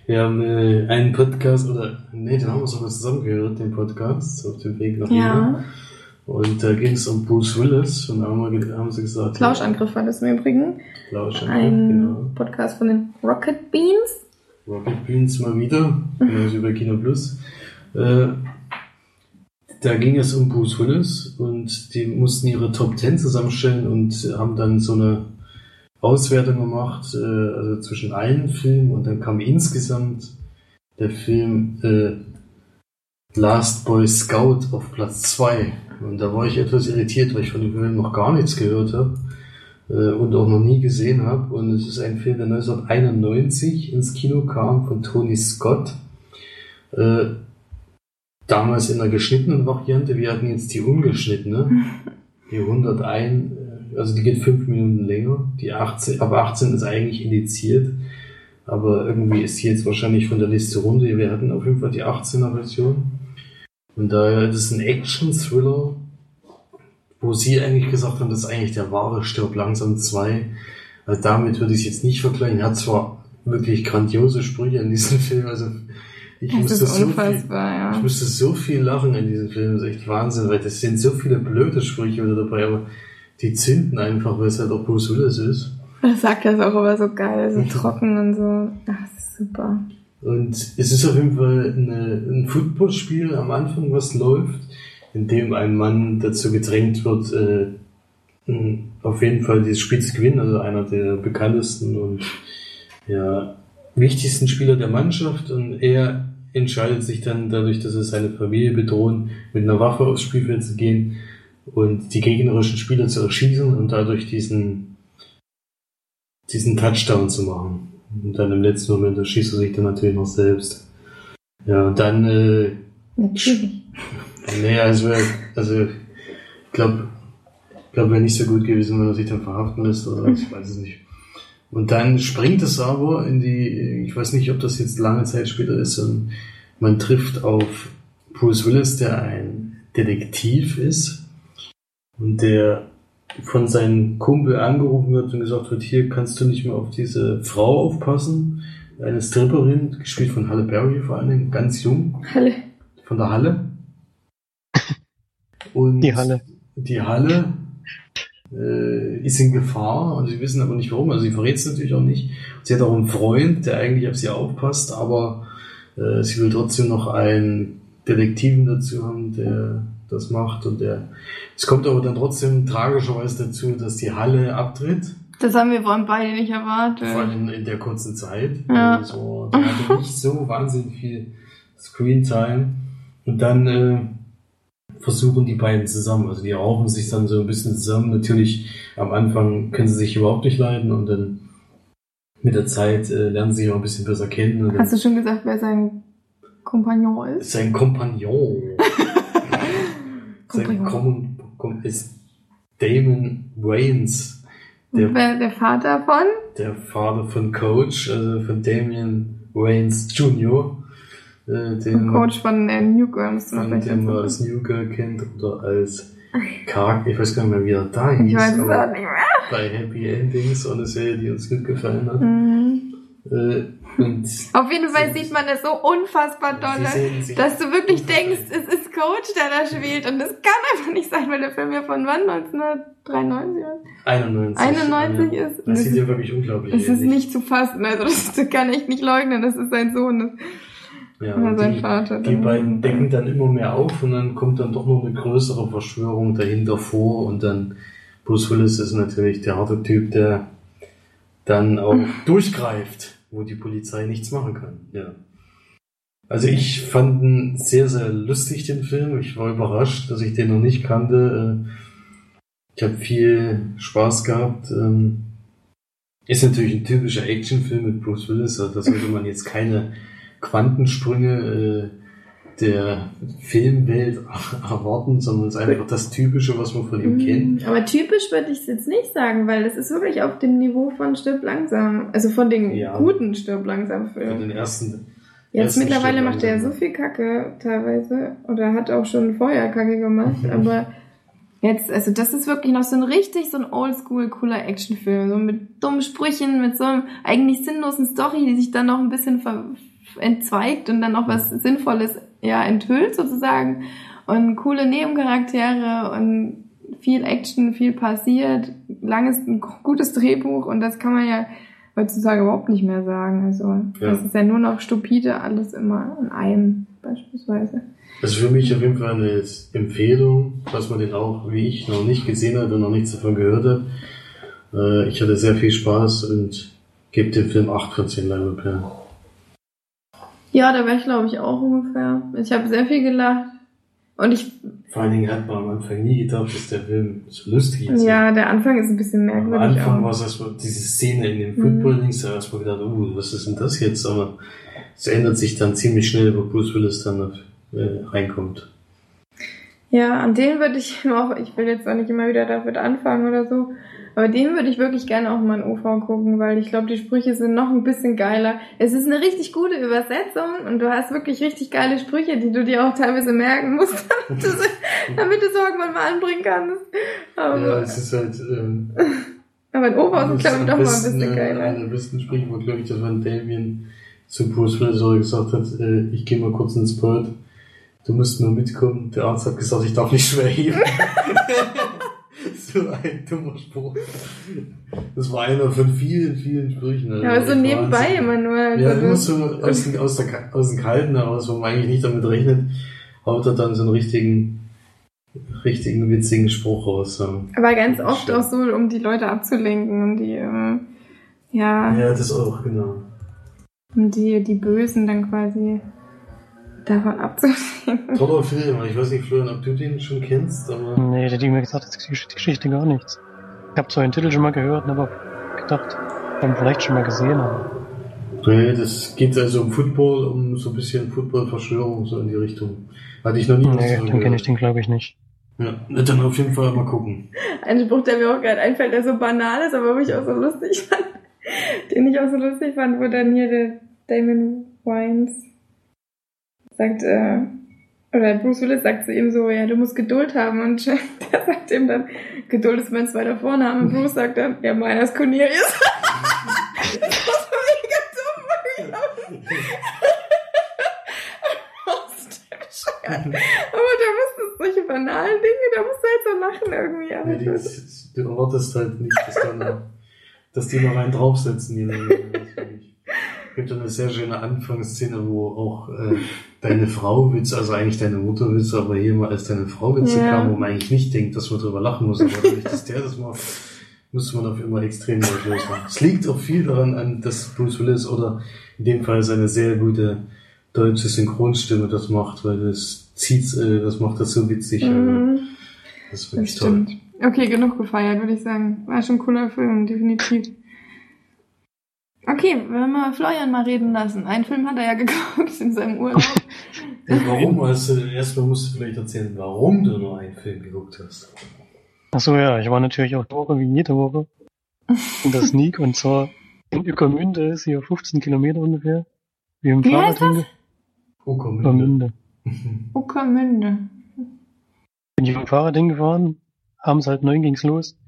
Äh, wir haben äh, einen Podcast, oder nee, den haben wir sogar zusammen gehört, den Podcast, auf dem Weg nach. Ja. Und da ging es um Bruce Willis und da haben, wir, haben sie gesagt, Plauschangriff war das im Übrigen. Plauschangriff, Ein genau. Podcast von den Rocket Beans. Rocket Beans mal wieder, [LAUGHS] genauso über Kino Plus. Äh, da ging es um Bruce Willis und die mussten ihre Top 10 zusammenstellen und haben dann so eine Auswertung gemacht, äh, also zwischen allen Filmen und dann kam insgesamt der Film äh, Last Boy Scout auf Platz 2. Und da war ich etwas irritiert, weil ich von dem Film noch gar nichts gehört habe äh, und auch noch nie gesehen habe. Und es ist ein Film, der 1991 ins Kino kam von Tony Scott. Äh, damals in der geschnittenen Variante. Wir hatten jetzt die ungeschnittene. Die 101, äh, also die geht fünf Minuten länger. Die 18, ab 18 ist eigentlich indiziert. Aber irgendwie ist die jetzt wahrscheinlich von der Liste runter. Wir hatten auf jeden Fall die 18er Version. Und daher ist ein Action-Thriller, wo sie eigentlich gesagt haben, das ist eigentlich der wahre Stirb langsam 2. Also damit würde ich es jetzt nicht vergleichen. Er hat zwar wirklich grandiose Sprüche in diesem Film, also ich Das musste, ist so viel, ja. ich musste so viel lachen in diesem Film, das ist echt Wahnsinn, weil das sind so viele blöde Sprüche wieder dabei, aber die zünden einfach, weil es halt auch Bruce Willis ist. Das sagt das auch immer so geil, so Mhm. trocken und so. Ach, das ist super. Und es ist auf jeden Fall eine, ein Footballspiel am Anfang, was läuft, in dem ein Mann dazu gedrängt wird, äh, auf jeden Fall dieses Spiel zu gewinnen, also einer der bekanntesten und ja, wichtigsten Spieler der Mannschaft und er entscheidet sich dann dadurch, dass er seine Familie bedrohen, mit einer Waffe aufs Spielfeld zu gehen und die gegnerischen Spieler zu erschießen und dadurch diesen, diesen Touchdown zu machen. Und dann im letzten Moment erschießt er sich dann natürlich noch selbst. Ja, und dann, äh, Natürlich. [LAUGHS] nee, also, also, ich glaube, glaub, wäre nicht so gut gewesen, wenn er sich dann verhaften lässt oder ich weiß es nicht. Und dann springt es aber in die, ich weiß nicht, ob das jetzt lange Zeit später ist, und man trifft auf Bruce Willis, der ein Detektiv ist und der von seinem Kumpel angerufen wird und gesagt wird, hier kannst du nicht mehr auf diese Frau aufpassen, eine Stripperin, gespielt von Halle Berry vor allen Dingen, ganz jung, Halle. von der Halle. Und Die Halle. Die Halle äh, ist in Gefahr und sie wissen aber nicht warum. Also sie verrät es natürlich auch nicht. Sie hat auch einen Freund, der eigentlich auf sie aufpasst, aber äh, sie will trotzdem noch einen Detektiven dazu haben, der das macht und der. Es kommt aber dann trotzdem tragischerweise dazu, dass die Halle abtritt. Das haben wir von beide nicht erwartet. Vor allem in der kurzen Zeit. Ja. Also, der hatte nicht so wahnsinnig viel Screentime. Und dann äh, versuchen die beiden zusammen. Also die raufen sich dann so ein bisschen zusammen. Natürlich am Anfang können sie sich überhaupt nicht leiden und dann mit der Zeit äh, lernen sie sich auch ein bisschen besser kennen. Hast du schon gesagt, wer sein Kompagnon ist? sein Kompagnon. [LAUGHS] sein Kompagnon. Kom Kom ist Damon Wayans, der wer der Vater von? der Vater von Coach, also von Damien Waynes Jr., äh, den, Coach von äh, New Girl, musst du noch von gleich dem man als New Girl kennt oder als [LAUGHS] Charakter, ich weiß gar nicht mehr, wie er da hieß, Ich weiß es aber auch nicht mehr. bei Happy Endings, so eine Serie, die uns gut gefallen hat. Mhm. Äh, und Auf jeden Fall sieht man das so unfassbar dolle, sehen dass du wirklich denkst, es ist Coach, der da spielt. Und das kann einfach nicht sein, weil der Film ja von wann? 1993? oder? 91. 91 ist- Das das sieht ist- ja wirklich unglaublich Es ist ähnlich. nicht zu fassen, also das, das [LAUGHS] kann ich nicht leugnen, das ist sein Sohn, das Ja, und sein die, Vater. die beiden decken dann immer mehr auf und dann kommt dann doch noch eine größere Verschwörung dahinter vor und dann Bruce Willis ist natürlich der harte Typ, der dann auch durchgreift, wo die Polizei nichts machen kann. Ja. Also ich fand ihn sehr, sehr lustig, den Film. Ich war überrascht, dass ich den noch nicht kannte. Äh, Ich habe viel Spaß gehabt. Ähm, Ist natürlich ein typischer Actionfilm mit Bruce Willis. Also da sollte man jetzt keine Quantensprünge äh, der Filmwelt [LAUGHS] erwarten, sondern es ist einfach das Typische, was man von ihm kennt. Mhm. Aber typisch würde ich es jetzt nicht sagen, weil das ist wirklich auf dem Niveau von Stirb langsam. Also von den Ja. guten Stirb langsam Von Filmen. den ersten, Jetzt ersten mittlerweile Stück macht er ja so viel Kacke teilweise. Oder hat auch schon vorher Kacke gemacht. Mhm. Aber jetzt, also das ist wirklich noch so ein richtig so ein oldschool cooler Actionfilm. So mit dummen Sprüchen, mit so einem eigentlich sinnlosen Story, die sich dann noch ein bisschen ver entzweigt und dann noch was Sinnvolles ja enthüllt sozusagen. Und coole Nebencharaktere und viel Action, viel passiert, langes, ein gutes Drehbuch und das kann man ja heutzutage überhaupt nicht mehr sagen. Also Ja. das ist ja nur noch stupide, alles immer in einem beispielsweise. Also für mich auf jeden Fall eine Empfehlung, dass man den auch, wie ich, noch nicht gesehen hat und noch nichts davon gehört hat. Äh, Ich hatte sehr viel Spaß und gebe dem Film 8 von 10 Leinwandperlen. Ja, da wäre ich glaube ich auch ungefähr. Ich habe sehr viel gelacht. Und ich, Vor allen Dingen hat man am Anfang nie gedacht, dass der Film so lustig ist. ja, der Anfang ist ein bisschen Am merkwürdig Anfang war es erstmal diese Szene in dem Mhm. Football-Dings, da erstmal gedacht, uh, was ist denn das jetzt? Aber es ändert sich dann ziemlich schnell, wo Bruce Willis dann äh, reinkommt. Ja, an den würde ich [LAUGHS] auch, ich will jetzt auch nicht immer wieder damit anfangen oder so, aber den würde ich wirklich gerne auch mal in OV gucken, weil ich glaube, die Sprüche sind noch ein bisschen geiler. Es ist eine richtig gute Übersetzung und du hast wirklich richtig geile Sprüche, die du dir auch teilweise merken musst, [LAUGHS] damit du sie, damit du es irgendwann mal anbringen kannst. Aber, Ja, es ist halt, ähm, aber in OV sind, das glaube ich, doch mal ein bisschen äh, geiler. Einer der besten Sprüche war, glaube ich, dass Van Damien zu Bruce Willis auch gesagt hat, äh, ich gehe mal kurz ins Bad, du musst nur mitkommen. Der Arzt hat gesagt, ich darf nicht schwer heben. [LAUGHS] [LAUGHS] so ein dummer Spruch. Das war einer von vielen, vielen Sprüchen. also Ja, aber so nebenbei immer nur. Also Ja, immer so aus, den, aus, der, aus dem Kalten heraus, wo man eigentlich nicht damit rechnet, haut er dann so einen richtigen, richtigen witzigen Spruch raus. So. aber ganz oft auch so, um die Leute abzulenken und die, äh, ja, Ja, das auch, genau. um die, die Bösen dann quasi davon abzulenken. [LAUGHS] Toller Film. Ich weiß nicht, Florian, ob du den schon kennst, aber Nee, der hat mir gesagt, das ist die Geschichte gar nichts. Ich habe zwar den Titel schon mal gehört, aber gedacht, haben vielleicht schon mal gesehen, aber nee, das geht also um Football, um so ein bisschen Football-Verschwörung, so in die Richtung. Hatte ich noch nie nee, dann kenne ich den glaube ich nicht. Ja, dann auf jeden Fall mal gucken. Ein Spruch, der mir auch gerade einfällt, der so banal ist, aber wo ich auch so lustig fand, [LAUGHS] den ich auch so lustig fand, wo dann hier der Damon Wines sagt, äh, oder Bruce Willis sagt zu ihm so, ja, du musst Geduld haben und [LAUGHS] der sagt ihm dann, Geduld ist mein zweiter Vorname. Und Bruce sagt dann, ja, meiner ist Cornelius. [LAUGHS] das war so mega dumm. [LAUGHS] Aber da musst du solche banalen Dinge, da musst du halt so lachen irgendwie. Aber Ja, die, du erwartest halt nicht, dass, dann, dass die noch einen draufsetzen. Die gibt eine sehr schöne Anfangsszene, wo auch äh, deine Frau Witze, also eigentlich deine Mutter Witze, aber hier mal als deine Frau Witze Ja. kam, wo man eigentlich nicht denkt, dass man drüber lachen muss, aber dadurch, dass der das macht, muss man auf immer extrem nervös machen. Es liegt auch viel daran an, dass Bruce Willis oder in dem Fall seine sehr gute deutsche Synchronstimme das macht, weil das zieht, äh, das macht das so witzig. Also, Mhm, das ist das wirklich toll. stimmt. Okay, genug gefeiert, würde ich sagen. War schon ein cooler Film, definitiv. Okay, wollen wir Florian mal reden lassen. Einen Film hat er ja [LAUGHS] geguckt in seinem Urlaub. [LAUGHS] Ja, warum? Also, erstmal musst du vielleicht erzählen, warum du nur einen Film geguckt hast. Ach so, ja, ich war natürlich auch Woche wie jede Woche [LAUGHS] in der Sneak und zwar in Ueckermünde ist hier 15 Kilometer ungefähr. Wie im Wie heißt Uckermünde. Ueckermünde. Uckermünde. Bin ich mit dem Fahrrad hingefahren, abends halb neun ging's los.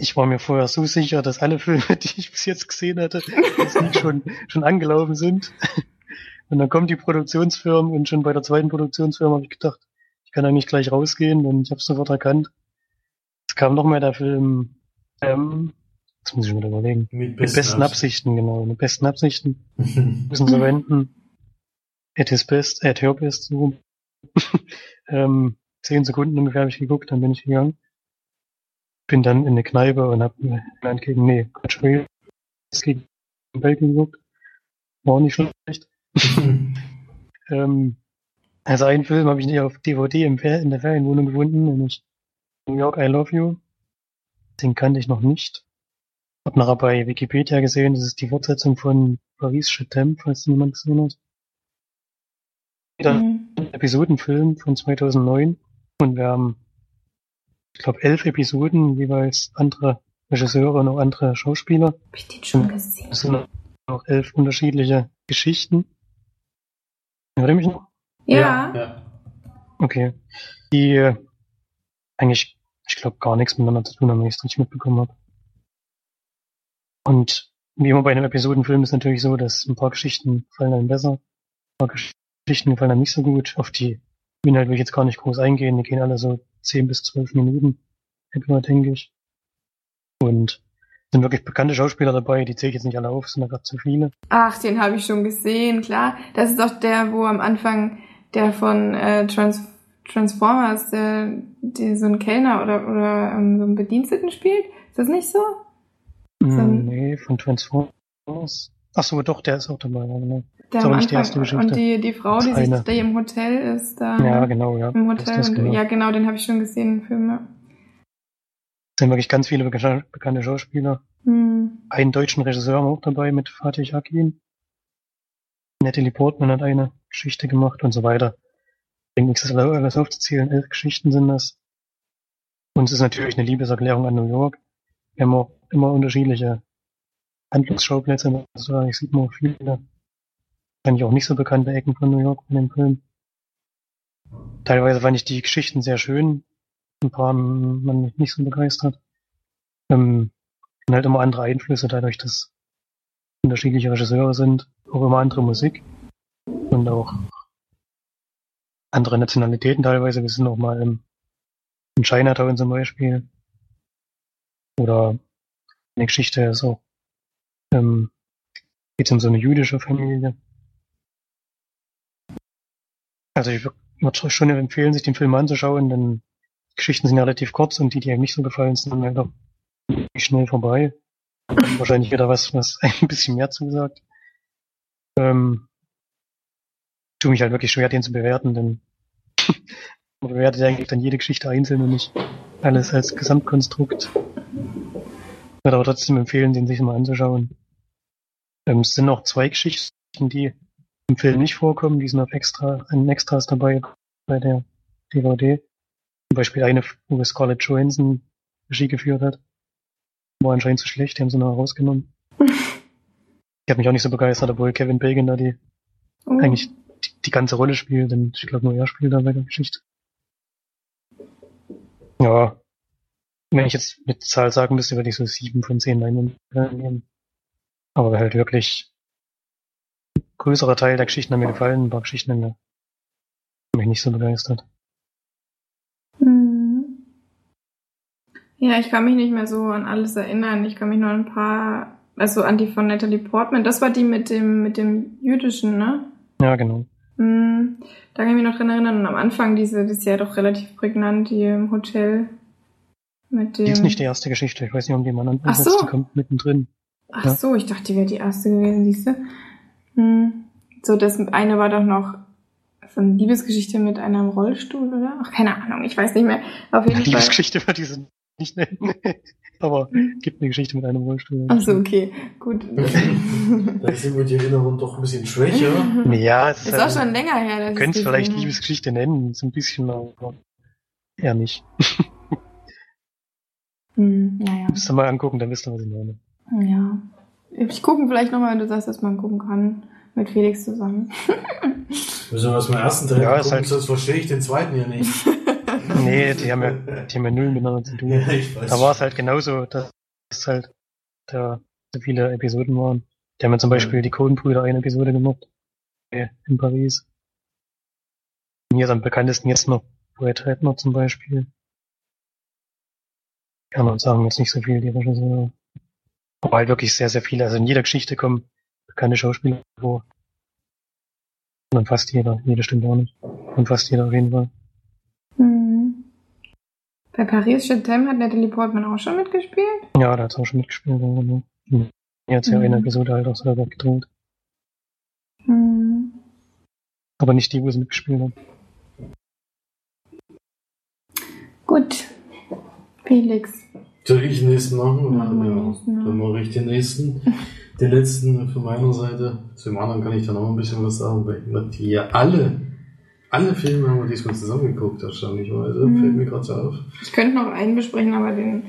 Ich war mir vorher so sicher, dass alle Filme, [LAUGHS] die ich bis jetzt gesehen hatte, jetzt nicht schon, schon angelaufen sind. Und dann kommt die Produktionsfirma und schon bei der zweiten Produktionsfirma habe ich gedacht, ich kann eigentlich gleich rausgehen, denn ich habe sofort erkannt. Es kam noch mal der Film, ähm, das muss ich mir überlegen. Mit Mit besten Absichten, genau. Mit besten Absichten Absichten. [LAUGHS] müssen sie wenden. At his best, at her best, so [LAUGHS] ähm, zehn Sekunden ungefähr habe ich geguckt, dann bin ich gegangen. Bin dann in eine Kneipe und hab mir England gegen, nee, Quatsch, Wales gegen Belgien geguckt. War auch nicht schlecht. [LAUGHS] Ähm, also einen Film habe ich nicht auf DVD im Fer in der Ferienwohnung gefunden, nämlich New York I Love You. Den kannte ich noch nicht. Hab nachher bei Wikipedia gesehen, das ist die Fortsetzung von Paris t'aime, falls jemand gesehen hat. Wieder Mhm. ein Episodenfilm von 2009 und wir haben, ich glaube, elf Episoden, jeweils andere Regisseure und auch andere Schauspieler. Hab ich den schon gesehen? Es sind noch elf unterschiedliche Geschichten. Hört ihr mich noch? Ja. ja. Okay. Die äh, eigentlich, ich glaube, gar nichts miteinander zu tun haben, wenn ich es richtig mitbekommen habe. Und wie immer bei einem Episodenfilm ist natürlich so, dass ein paar Geschichten gefallen einem besser, ein paar Geschichten gefallen einem nicht so gut. Auf die Inhalt will ich jetzt gar nicht groß eingehen. Die gehen alle so 10 bis 12 Minuten, etwa, denke ich. Und sind wirklich bekannte Schauspieler dabei, die zähle ich jetzt nicht alle auf, sind da gerade zu viele. Ach, den habe ich schon gesehen, klar. Das ist doch der, wo am Anfang der von äh, Trans Transformers, der, der so ein Kellner oder, oder ähm, so einen Bediensteten spielt. Ist das nicht so? So ein- Mm, nee, von Transformers. Ach so, doch, der ist auch dabei, genau. Der Ist aber nicht die erste Geschichte. und die, die Frau, die, Das sich, eine. die im Hotel ist, da Ja, genau, ja. im Das Hotel. das, und, genau. Ja, genau, den habe ich schon gesehen im Film. Ja. Es sind wirklich ganz viele bekannte, Schauspieler. Hm. Einen deutschen Regisseur haben wir auch dabei mit Fatih Akin. Natalie Portman hat eine Geschichte gemacht und so weiter. Denke, nichts ist alles aufzuzählen. Elf Geschichten sind das. Und es ist natürlich eine Liebeserklärung an New York. Wir haben auch immer unterschiedliche Handlungsschauplätze. Also ich sieht man viele, eigentlich auch nicht so bekannte Ecken von New York in dem Film. Teilweise fand ich die Geschichten sehr schön. Ein paar haben man mich nicht so begeistert. Ähm, sind halt immer andere Einflüsse, dadurch, dass unterschiedliche Regisseure sind, auch immer andere Musik und auch andere Nationalitäten teilweise. Wir sind auch mal im, in Chinatown zum Beispiel. Oder eine Geschichte ist auch, ähm, geht um so eine jüdische Familie. Also ich würde schon empfehlen, sich den Film anzuschauen, denn die Geschichten sind ja relativ kurz und die, die einem nicht so gefallen, sind dann halt auch schnell vorbei. Wahrscheinlich wieder was, was [LAUGHS] ein bisschen mehr zugesagt. Ähm, tue mich halt wirklich schwer, den zu bewerten, denn [LAUGHS] man bewertet eigentlich dann jede Geschichte einzeln und nicht alles als Gesamtkonstrukt. Ich würde aber trotzdem empfehlen, den sich mal anzuschauen. Ähm, es sind noch zwei Geschichten, die im Film nicht vorkommen, die sind auf extra, in Extras dabei bei der DVD. Zum Beispiel eine, wo Scarlett Johansson Regie geführt hat. War anscheinend zu schlecht, die haben sie noch rausgenommen. [LAUGHS] Ich habe mich auch nicht so begeistert, obwohl Kevin Bacon da die Oh. eigentlich die, die ganze Rolle spielt, denn ich glaube nur er spielt da bei der Geschichte. Ja. Wenn ich jetzt mit Zahl sagen müsste, würde ich so sieben von zehn Leinwänden nehmen. Aber halt wirklich ein größerer Teil der Geschichten haben mir gefallen, ein paar Geschichten haben mich nicht so begeistert. Mhm. Ja, ich kann mich nicht mehr so an alles erinnern. Ich kann mich nur an ein paar, also an die von Natalie Portman. Das war die mit dem, mit dem jüdischen, ne? Ja, genau. Mhm. Da kann ich mich noch dran erinnern. Und am Anfang diese, das ist ja doch relativ prägnant, die im Hotel mit dem. Die ist nicht die erste Geschichte. Ich weiß nicht, um die man Ach ansetzt. so. Die kommt mittendrin. Ach Ja. so, ich dachte, die wäre die erste gewesen, siehst du? Hm. So, das eine war doch noch so eine Liebesgeschichte mit einem Rollstuhl, oder? Ach, keine Ahnung, ich weiß nicht mehr. Auf jeden Fall. Geschichte würde ich sie nicht nennen. [LAUGHS] Aber gibt eine Geschichte mit einem Rollstuhl. Ach so, okay, gut. Da sind wir die Erinnerung doch ein bisschen schwächer. [LAUGHS] Ja, es Ist auch schon länger her. ich Könnt es vielleicht. Liebesgeschichte nennen, so ein bisschen, aber eher nicht. Hm, naja. Müsst ihr mal angucken, dann wisst ihr, was ich meine. Ja. Ich gucken vielleicht nochmal, wenn du sagst, dass man gucken kann. Mit Felix zusammen. [LAUGHS] Müssen wir beim ersten Teil Ja, ist gucken, halt- sonst verstehe ich den zweiten ja nicht. [LAUGHS] Nee, die haben ja, die haben ja null miteinander zu tun. [LAUGHS] Ja, ich weiß. Da war es halt genauso, dass es halt da so viele Episoden waren. Die haben ja zum Beispiel die Coen-Brüder eine Episode gemacht. äh, In Paris. Hier ist am bekanntesten jetzt noch Brett Redner zum Beispiel. Kann man sagen, jetzt nicht so viel, die Regisseure. Aber halt wirklich sehr, sehr viele. Also in jeder Geschichte kommen bekannte Schauspieler vor. Und fast jeder. Jeder stimmt auch nicht. Und fast jeder auf jeden Fall. Hm. Bei Paris Chatham hat Natalie Portman auch schon mitgespielt. Ja, da hat's auch schon mitgespielt. Ja, genau. Hm. Er hat ja Mhm. eine Episode halt auch selber gedreht. Hm. Aber nicht die, wo sie mitgespielt hat. Gut. Felix. Soll ich den nächsten machen? Den ja, nächsten, ja. dann mache ich den nächsten. Den letzten von meiner Seite. Zu dem anderen kann ich dann auch ein bisschen was sagen, weil wir die ja alle, alle Filme haben wir diesmal zusammengeguckt, erstaunlicherweise. Mhm. Fällt mir gerade so auf. Ich könnte noch einen besprechen, aber den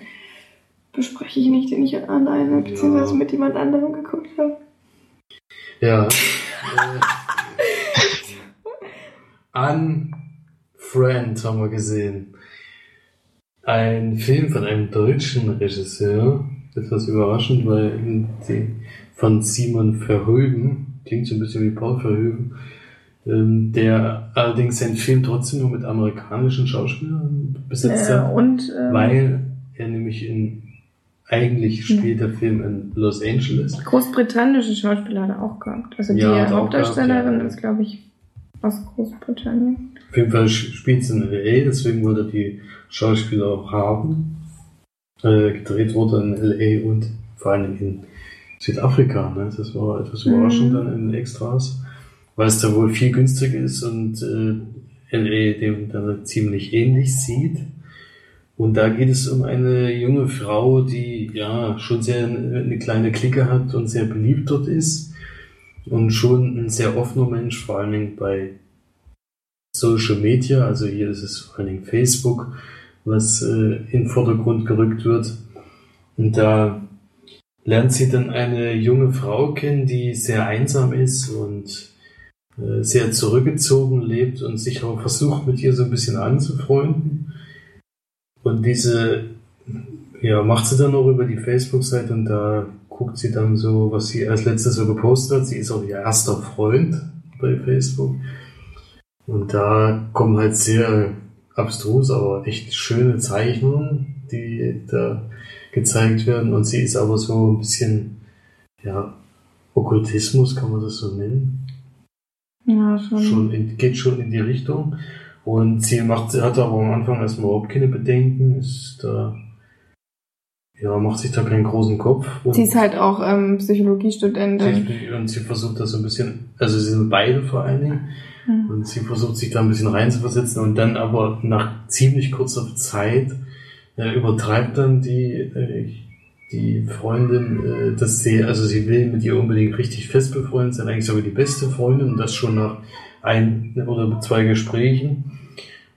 bespreche ich nicht, den ich alleine beziehungsweise mit jemand anderem geguckt habe. Ja. [LAUGHS] äh, Unfriend haben wir gesehen. Ein Film von einem deutschen Regisseur. Etwas überraschend, weil von Simon Verhoeven, klingt so ein bisschen wie Paul Verhoeven, ähm, der allerdings seinen Film trotzdem nur mit amerikanischen Schauspielern besetzt Ja, hat, und ähm, weil er nämlich in eigentlich spielt der Film in Los Angeles. großbritannische Schauspieler hat er auch gehabt. Also Ja, die auch Hauptdarstellerin gehabt, ja. ist, glaube ich, aus Großbritannien. Auf jeden Fall spielt es in LA, deswegen wollte die Schauspieler auch haben. Äh, gedreht wurde in LA und vor allem in Südafrika. Ne? Das war etwas Mhm. überraschend dann in den Extras, weil es da wohl viel günstiger ist und äh, LA dem dann ziemlich ähnlich sieht. Und da geht es um eine junge Frau, die ja schon sehr eine kleine Clique hat und sehr beliebt dort ist und schon ein sehr offener Mensch, vor allen Dingen bei Social Media, also hier ist es vor allen Dingen Facebook, was äh, in den Vordergrund gerückt wird. Und da lernt sie dann eine junge Frau kennen, die sehr einsam ist und äh, sehr zurückgezogen lebt und sich auch versucht, mit ihr so ein bisschen anzufreunden. Und diese, ja, macht sie dann auch über die Facebook-Seite und da guckt sie dann so, was sie als letztes so gepostet hat. Sie ist auch ihr erster Freund bei Facebook. Und da kommen halt sehr abstrus, aber echt schöne Zeichnungen, die da gezeigt werden. Und sie ist aber so ein bisschen, ja, Okkultismus, kann man das so nennen? Ja, schon. Schon in, geht schon in die Richtung. Und sie macht, hat aber am Anfang erstmal überhaupt keine Bedenken, ist da, ja, macht sich da keinen großen Kopf. Und Sie ist halt auch ähm, Psychologiestudentin. und sie versucht das so ein bisschen, also sie sind beide vor allen Dingen, Mhm. und sie versucht sich da ein bisschen reinzuversetzen und dann aber nach ziemlich kurzer Zeit äh, übertreibt dann die, äh, die Freundin, äh, dass sie, also sie will mit ihr unbedingt richtig fest befreundet sein, eigentlich sogar die beste Freundin und das schon nach ein oder zwei Gesprächen.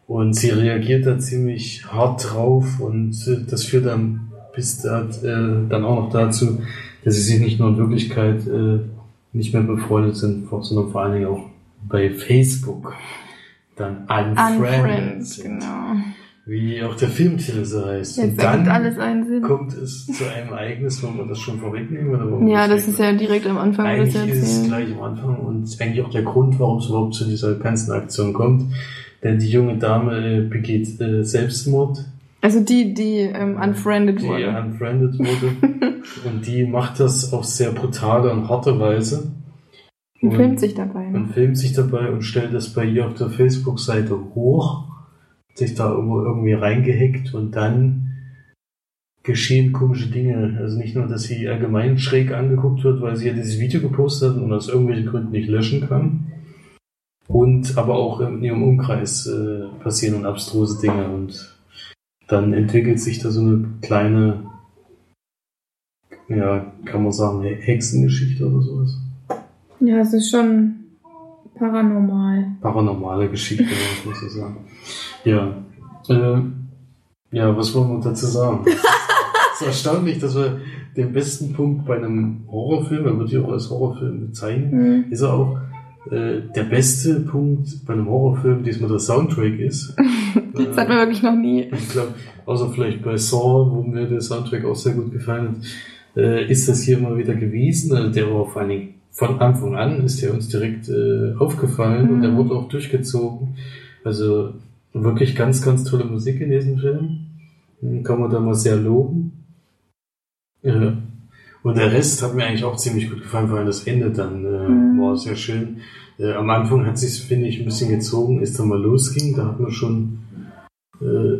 Und sie reagiert da ziemlich hart drauf und äh, das führt dann bis da, äh, dann auch noch dazu, dass sie sich nicht nur in Wirklichkeit äh, nicht mehr befreundet sind, sondern vor allen Dingen auch bei Facebook dann unfriended Unfriend, sind. genau. Wie auch der Filmtitel so heißt. Jetzt Und dann alles einen Sinn. kommt es zu einem Ereignis, wollen wir das schon vorwegnehmen? Oder Ja, das ist ja direkt am Anfang Eigentlich das ist es gleich am Anfang und eigentlich auch der Grund, warum es überhaupt zu dieser ganzen Aktion kommt. Denn die junge Dame äh, begeht äh, Selbstmord, Also die, die ähm, unfriended die wurde. unfriended wurde. [LAUGHS] und die macht das auf sehr brutale und harte Weise. Und filmt sich dabei. Und Ne? filmt sich dabei und stellt das bei ihr auf der Facebook-Seite hoch, hat sich da irgendwo irgendwie reingehackt und dann geschehen komische Dinge. Also nicht nur, dass sie allgemein schräg angeguckt wird, weil sie ja dieses Video gepostet hat und aus irgendwelchen Gründen nicht löschen kann. Und aber auch in ihrem Umkreis äh, passieren und abstruse Dinge und dann entwickelt sich da so eine kleine, ja, kann man sagen, Hexengeschichte oder sowas. Ja, es ist schon paranormal. paranormale Geschichte, muss ich sagen. Ja. Äh, ja, was wollen wir dazu sagen? [LAUGHS] Es ist erstaunlich, dass wir den besten Punkt bei einem Horrorfilm, er wird ja auch als Horrorfilm bezeichnet, Hm. ist er auch äh, der beste Punkt bei einem Horrorfilm diesmal der Soundtrack ist. [LAUGHS] Das hat man wirklich noch nie. Ich glaube, außer vielleicht bei Saw, wo mir der Soundtrack auch sehr gut gefallen hat, äh, ist das hier mal wieder gewesen. Also der war vor allen Dingen von Anfang an ist der uns direkt äh, aufgefallen und der Mhm. wurde auch durchgezogen. Also wirklich ganz, ganz tolle Musik in diesem Film. Den Kann man da mal sehr loben. Ja. Und der Rest hat mir eigentlich auch ziemlich gut gefallen, vor allem das Ende dann äh, Mhm. war sehr schön. Äh, am Anfang hat sich finde ich, ein bisschen gezogen, als dann mal losging. Da hat man schon äh,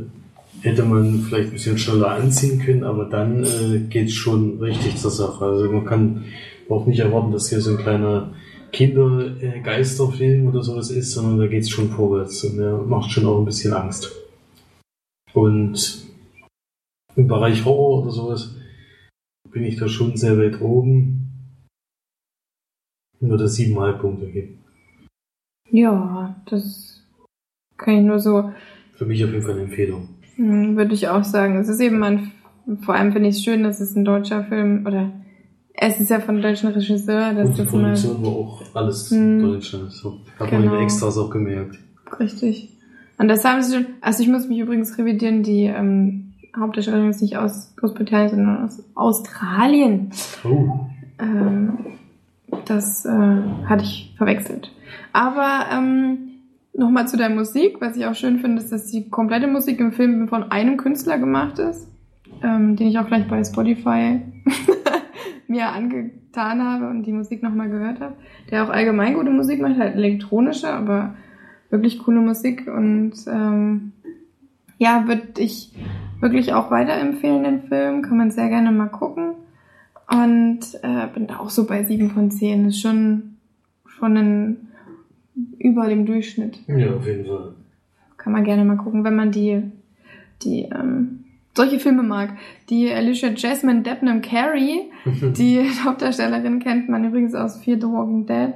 hätte man vielleicht ein bisschen schneller anziehen können, aber dann äh, geht es schon richtig zur Sache. Also man kann auch nicht erwarten, dass hier so ein kleiner Kindergeisterfilm oder sowas ist, sondern da geht es schon vorwärts und der macht schon auch ein bisschen Angst. Und im Bereich Horror oder sowas bin ich da schon sehr weit oben. Nur das siebeneinhalb Punkte geben. Ja, das kann ich nur so, Für mich auf jeden Fall eine Empfehlung. hm, würde ich auch sagen. Es ist eben ein, vor allem finde ich es schön, dass es ein deutscher Film oder es ist ja von einem deutschen Regisseur, dass Und die das Produktion war auch alles Hm. Deutschland. So. Hat man in Genau. den Extras auch gemerkt. Richtig. Und das haben sie schon, also ich muss mich übrigens revidieren, die ähm, Hauptdarstellerin ist nicht aus Großbritannien, sondern aus Australien. Oh. Ähm, das äh, hatte ich verwechselt. Aber ähm, nochmal zu der Musik, was ich auch schön finde, ist, dass die komplette Musik im Film von einem Künstler gemacht ist, ähm, den ich auch gleich bei Spotify [LAUGHS] mir angetan habe und die Musik nochmal gehört habe, der auch allgemein gute Musik macht, halt elektronische, aber wirklich coole Musik und ähm, ja, würde ich wirklich auch weiterempfehlen, den Film, kann man sehr gerne mal gucken und äh, bin da auch so bei sieben von zehn, ist schon, schon ein, über dem Durchschnitt. Ja, auf jeden Fall. Kann man gerne mal gucken, wenn man die, die ähm, solche Filme mag. Die Alicia Jasmine Debnam Carey, [LAUGHS] die Hauptdarstellerin kennt man übrigens aus Fear the Walking Dead.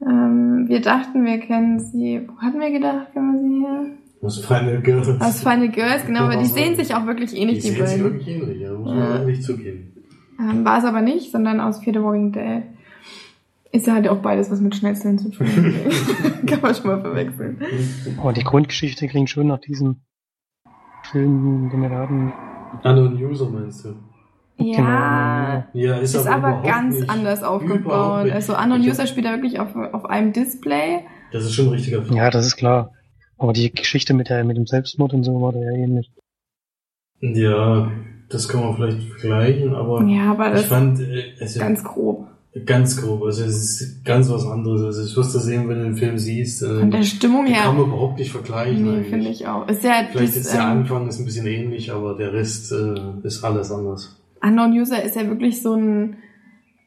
Ähm, wir dachten, wir kennen sie. Wo hatten wir gedacht, kennen wir sie her? Aus Final Girls. Aus Final Girls, genau, aber die sehen sich auch wirklich ähnlich, die die, sehen sich wirklich ähnlich, ja, muss man Ja. ehrlich zugeben. Ähm, war es aber nicht, sondern aus Fear the Walking Dead. Ist ja halt auch beides was mit Schnetzeln zu tun. [LAUGHS] Kann man schon mal verwechseln. Aber die Grundgeschichte klingt schon nach diesem Film, den wir da hatten. Unknown User meinst du? Ja, Ja, ist, ist aber überhaupt ganz nicht, anders überhaupt aufgebaut. nicht. Also Unknown User spielt da wirklich auf, auf einem Display. Das ist schon ein richtiger Film. Ja, das ist klar. Aber die Geschichte mit der mit dem Selbstmord und so war da ja ähnlich. Ja, das kann man vielleicht vergleichen, aber Ja, aber ich das fand äh, es ist ganz grob. ganz grob. Also es ist ganz was anderes. Also ich wirst du sehen, wenn du den Film siehst. Äh, Von der Stimmung den kann her, man überhaupt nicht vergleichen. nee, finde ich auch. Ist ja Vielleicht das, ist der ähm, Anfang ist ein bisschen ähnlich, aber der Rest äh, ist alles anders. Unknown User ist ja wirklich so ein,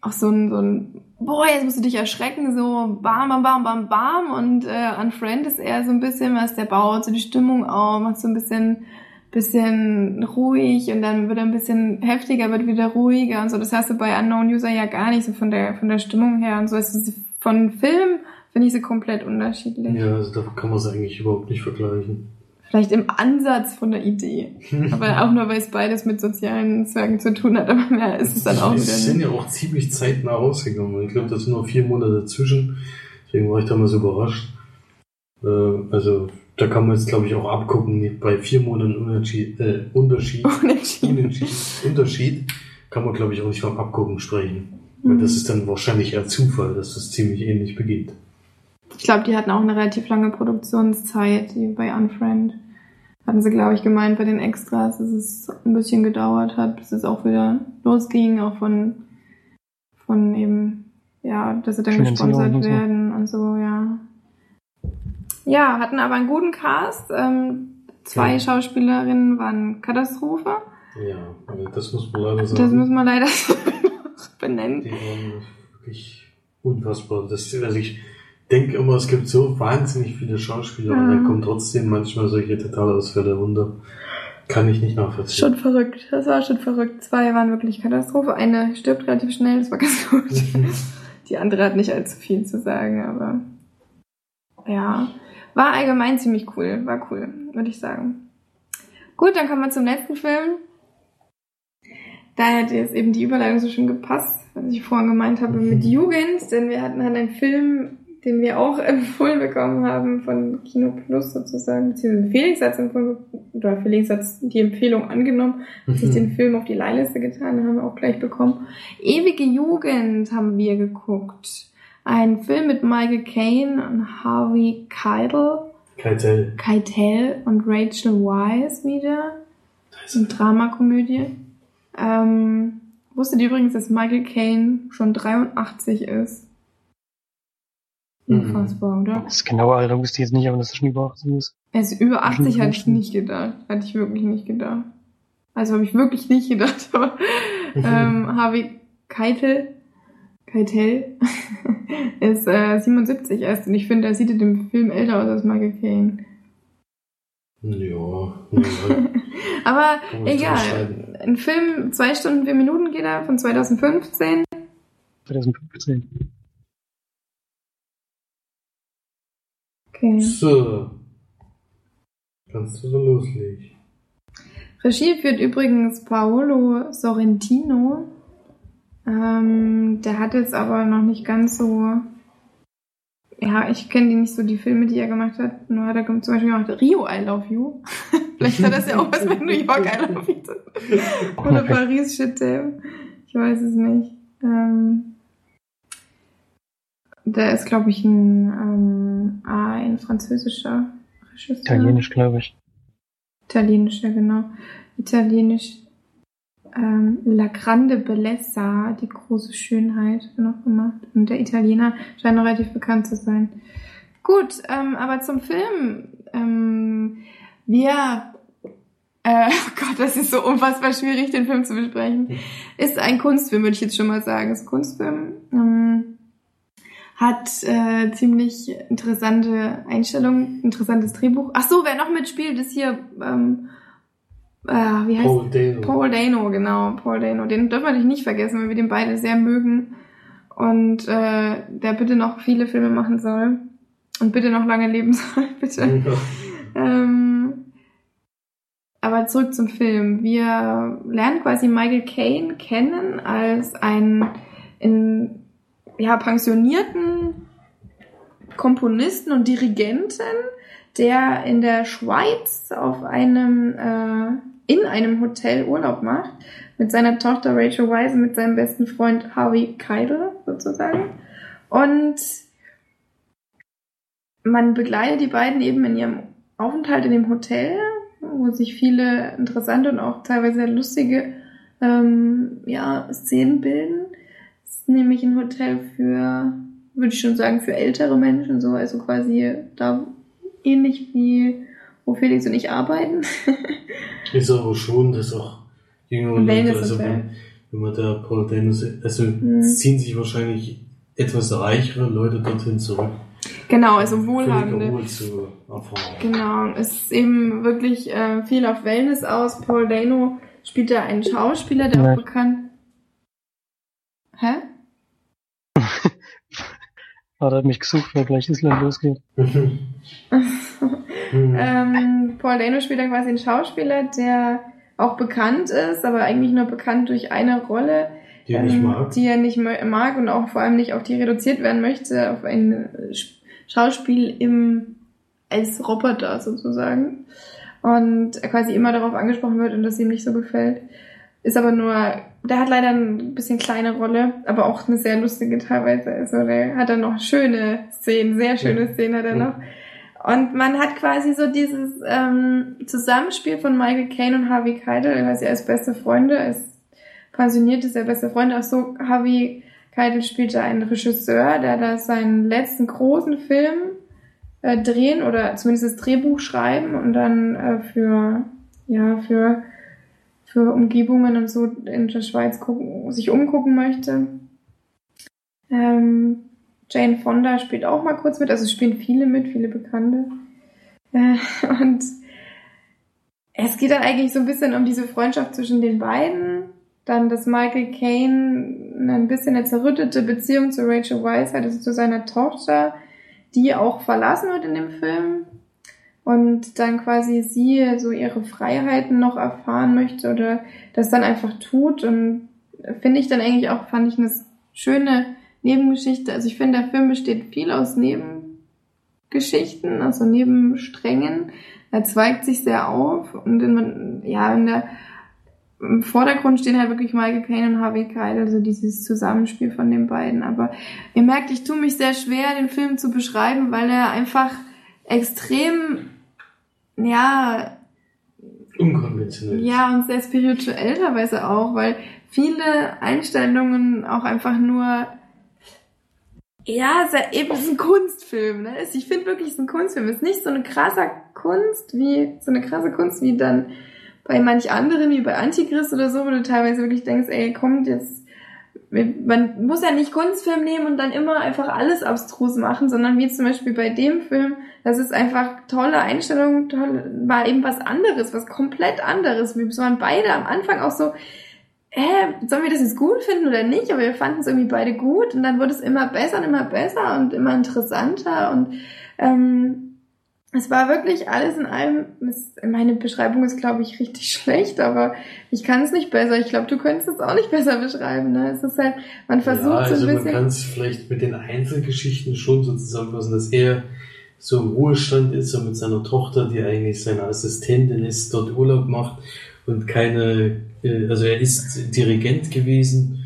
auch so ein, so ein, boah, jetzt musst du dich erschrecken, so bam, bam, bam, bam, bam. Und äh, Unfriend ist eher so ein bisschen was, der baut so die Stimmung auf, macht so ein bisschen, bisschen ruhig und dann wird er ein bisschen heftiger, wird wieder ruhiger und so. Das hast du bei Unknown User ja gar nicht so von der, von der Stimmung her und so. Es von Film finde ich sie komplett unterschiedlich. Ja, also da kann man es eigentlich überhaupt nicht vergleichen. Vielleicht im Ansatz von der Idee. [LAUGHS] Aber auch nur, weil es beides mit sozialen Zwergen zu tun hat. Aber mehr ist es dann auch Die wieder sind nicht. ja auch ziemlich zeitnah rausgegangen. Ich glaube, das sind nur vier Monate dazwischen. Deswegen war ich damals überrascht. Äh, also da kann man jetzt, glaube ich, auch abgucken. Bei vier Monaten Unterschied, äh, Unterschied, Unentschieden. Unterschied, kann man, glaube ich, auch nicht vom Abgucken sprechen. Weil Mhm. das ist dann wahrscheinlich eher Zufall, dass das ziemlich ähnlich beginnt. Ich glaube, die hatten auch eine relativ lange Produktionszeit, die bei Unfriend. Hatten sie, glaube ich, gemeint bei den Extras, dass es ein bisschen gedauert hat, bis es auch wieder losging, auch von, von eben, ja, dass sie dann gesponsert und so. werden und so, ja. Ja, hatten aber einen guten Cast. Ähm, zwei Ja. Schauspielerinnen waren Katastrophe. Ja, also das muss man leider sagen. Das muss man leider [LAUGHS] benennen. Die waren wirklich unfassbar. Das, also ich denke immer, es gibt so wahnsinnig viele Schauspieler und Mhm. dann kommen trotzdem manchmal solche Totalausfälle runter. Kann ich nicht nachvollziehen. Schon verrückt. Das war schon verrückt. Zwei waren wirklich Katastrophe. Eine stirbt relativ schnell, das war ganz gut. [LAUGHS] Die andere hat nicht allzu viel zu sagen, aber ja. War allgemein ziemlich cool. War cool, würde ich sagen. Gut, dann kommen wir zum letzten Film. Da hätte jetzt eben die Überleitung so schön gepasst, was ich vorhin gemeint habe mit Jugend, denn wir hatten halt einen Film, den wir auch [LAUGHS] empfohlen bekommen haben von Kino Plus sozusagen, beziehungsweise Felix hat empfohlen, oder Felix hat die Empfehlung angenommen, hat sich den Film auf die Leihliste getan, den haben wir auch gleich bekommen. Ewige Jugend haben wir geguckt. Ein Film mit Michael Caine und Harvey Keitel, Keitel. Keitel und Rachel Weisz wieder. Da Das ist eine Dramakomödie. Ähm, wusstet ihr übrigens, dass Michael Caine schon 83 ist? Mhm. Unfassbar, oder? Das genaue Alter wusste ich jetzt nicht, aber dass er schon über 18 ist. Er ist über 80, hatte ich nicht gedacht. Hatte ich wirklich nicht gedacht. Also habe ich wirklich nicht gedacht. [LAUGHS] Aber ähm, Harvey Keitel, Keitel [LAUGHS] ist äh, 77 erst. Und ich finde, er sieht in dem Film älter aus als Michael Caine. Ja, ja. [LAUGHS] Aber egal. Ein Film, zwei Stunden, vier Minuten geht er, von 2015. 2015. Okay. So. Kannst du so loslegen. Regie führt übrigens Paolo Sorrentino. Ähm, der hat jetzt aber noch nicht ganz so ja, ich kenne die nicht so, die Filme, die er gemacht hat. Nur hat er zum Beispiel gemacht Rio, I Love You. [LAUGHS] Vielleicht hat das ja auch was mit New York, I Love You. [LAUGHS] Oder Paris, Shit Damn. Ich weiß es nicht. Ähm, der ist, glaube ich, ein, ähm, ein französischer Regisseur. Italienisch, glaube ich. Italienisch, ja genau. Italienisch. Ähm, La Grande Bellezza, die große Schönheit, noch gemacht. Und der Italiener scheint noch relativ bekannt zu sein. Gut, ähm, aber zum Film. Ähm, wir, äh, [LAUGHS] oh Gott, das ist so unfassbar schwierig, den Film zu besprechen. Ist ein Kunstfilm, würde ich jetzt schon mal sagen. Ist Kunstfilm. Ähm, hat äh, ziemlich interessante Einstellungen, interessantes Drehbuch. Ach so, wer noch mitspielt, ist hier ähm, äh, wie heißt Paul Dano. Paul Dano, genau, Paul Dano. Den dürfen wir nicht vergessen, weil wir den beide sehr mögen und äh, der bitte noch viele Filme machen soll und bitte noch lange leben [LAUGHS] soll, bitte. Ja. Ähm, aber zurück zum Film. Wir lernen quasi Michael Caine kennen als einen in, ja, pensionierten Komponisten und Dirigenten, der in der Schweiz auf einem äh, in einem Hotel Urlaub macht mit seiner Tochter Rachel und mit seinem besten Freund Harvey Keitel sozusagen. Und man begleitet die beiden eben in ihrem Aufenthalt in dem Hotel, wo sich viele interessante und auch teilweise sehr lustige ähm, ja, Szenen bilden. Nämlich ein Hotel für, würde ich schon sagen, für ältere Menschen, so, also quasi da ähnlich wie wo Felix und ich arbeiten. [LAUGHS] Ist aber schon, dass auch jüngere Leute, also wenn, wenn man da Paul Dano, sieht, also Mhm. es ziehen sich wahrscheinlich etwas reichere Leute dorthin zurück. genau, also wohlhabende. Genau, es ist eben wirklich äh, viel auf Wellness aus. Paul Dano spielt da einen Schauspieler, der Nein. auch bekannt. Hä? Aber er hat mich gesucht, weil gleich Island losgeht. [LAUGHS] Ähm, Paul Dano spielt da quasi einen Schauspieler, der auch bekannt ist, aber eigentlich nur bekannt durch eine Rolle, die er nicht ähm, mag. die er nicht mag und auch vor allem nicht auf die reduziert werden möchte, auf ein äh, Sch- Schauspiel im als Roboter sozusagen. Und er quasi immer darauf angesprochen wird und das ihm nicht so gefällt. Ist aber nur, der hat leider ein bisschen kleine Rolle, aber auch eine sehr lustige teilweise. Also der hat dann noch schöne Szenen, sehr schöne Ja. Szenen hat er Ja. noch. Und man hat quasi so dieses ähm, Zusammenspiel von Michael Caine und Harvey Keitel, quasi als beste Freunde, als pensioniert ist er beste Freund. Auch so, Harvey Keitel spielt da einen Regisseur, der da seinen letzten großen Film äh, drehen oder zumindest das Drehbuch schreiben und dann äh, für, ja, für, für Umgebungen und so in der Schweiz gucken, sich umgucken möchte. Ähm, Jane Fonda spielt auch mal kurz mit, also spielen viele mit, viele Bekannte. Äh, [LAUGHS] und es geht dann eigentlich so ein bisschen um diese Freundschaft zwischen den beiden. Dann, dass Michael Caine ein bisschen eine zerrüttete Beziehung zu Rachel Weisz hat, also zu seiner Tochter, die auch verlassen wird in dem Film. Und dann quasi sie so ihre Freiheiten noch erfahren möchte oder das dann einfach tut. Und finde ich dann eigentlich auch, fand ich eine schöne Nebengeschichte. Also ich finde, der Film besteht viel aus Nebengeschichten, also Nebensträngen. Er zweigt sich sehr auf und in, ja, in der, im Vordergrund stehen halt wirklich Michael Caine und Harvey Keitel, also dieses Zusammenspiel von den beiden. Aber ihr merkt, ich tue mich sehr schwer, den Film zu beschreiben, weil er einfach extrem, ja, Unkonventionell. ja, und sehr spirituell teilweise auch, weil viele Einstellungen auch einfach nur, ja, eben es ist ein Kunstfilm, ne? Ich finde wirklich, es ist ein Kunstfilm. Es ist nicht so eine krasse Kunst wie, so eine krasse Kunst wie dann bei manch anderen, wie bei Antichrist oder so, wo du teilweise wirklich denkst, ey, kommt jetzt, man muss ja nicht Kunstfilm nehmen und dann immer einfach alles abstrus machen, sondern wie zum Beispiel bei dem Film, das ist einfach tolle Einstellung, toll, war eben was anderes, was komplett anderes. Wir waren beide am Anfang auch so, hä, sollen wir das jetzt gut finden oder nicht? Aber wir fanden es irgendwie beide gut und dann wurde es immer besser und immer besser und immer interessanter und ähm, es war wirklich alles in allem, meine Beschreibung ist, glaube ich, richtig [LAUGHS] schlecht, aber ich kann es nicht besser. Ich glaube, du könntest es auch nicht besser beschreiben. Ne? Es ist halt, man versucht ja, also so ein bisschen. Man kann es vielleicht mit den Einzelgeschichten schon so zusammenfassen, dass er so im Ruhestand ist und mit seiner Tochter, die eigentlich seine Assistentin ist, dort Urlaub macht und keine, äh, also er ist Dirigent gewesen.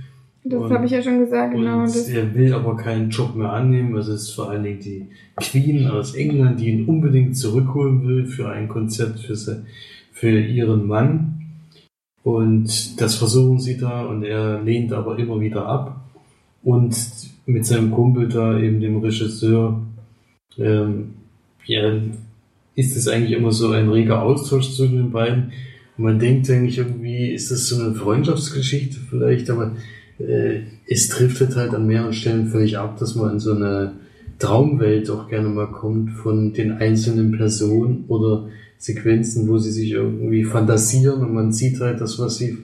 Das habe ich ja schon gesagt, genau. Und er will aber keinen Job mehr annehmen. Also es ist vor allen Dingen die Queen aus England, die ihn unbedingt zurückholen will für ein Konzert für, für ihren Mann. Und das versuchen sie da und er lehnt aber immer wieder ab. Und mit seinem Kumpel da, eben dem Regisseur, ähm, ja, ist es eigentlich immer so ein reger Austausch zwischen den beiden. Und man denkt eigentlich irgendwie, ist das so eine Freundschaftsgeschichte vielleicht, aber äh, es trifft halt an mehreren Stellen völlig ab, dass man in so eine Traumwelt auch gerne mal kommt von den einzelnen Personen oder Sequenzen, wo sie sich irgendwie fantasieren und man sieht halt das, was sie,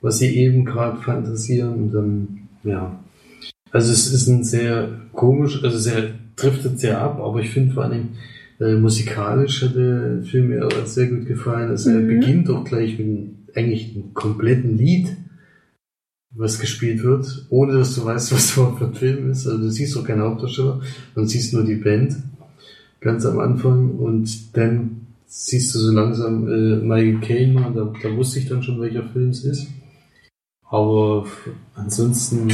was sie eben gerade fantasieren und dann, ja. Also es ist ein sehr komisch, also sehr driftet sehr ab, aber ich finde vor allem äh, musikalisch hat der Film mir sehr gut gefallen. Also mhm. er beginnt doch gleich mit einem, eigentlich einem kompletten Lied, was gespielt wird, ohne dass du weißt, [LAUGHS] was überhaupt für ein Film ist. Also du siehst doch keine Hauptdarsteller, man siehst nur die Band ganz am Anfang und dann siehst du so langsam äh, Michael Caine, da, da wusste ich dann schon, welcher Film es ist. Aber ansonsten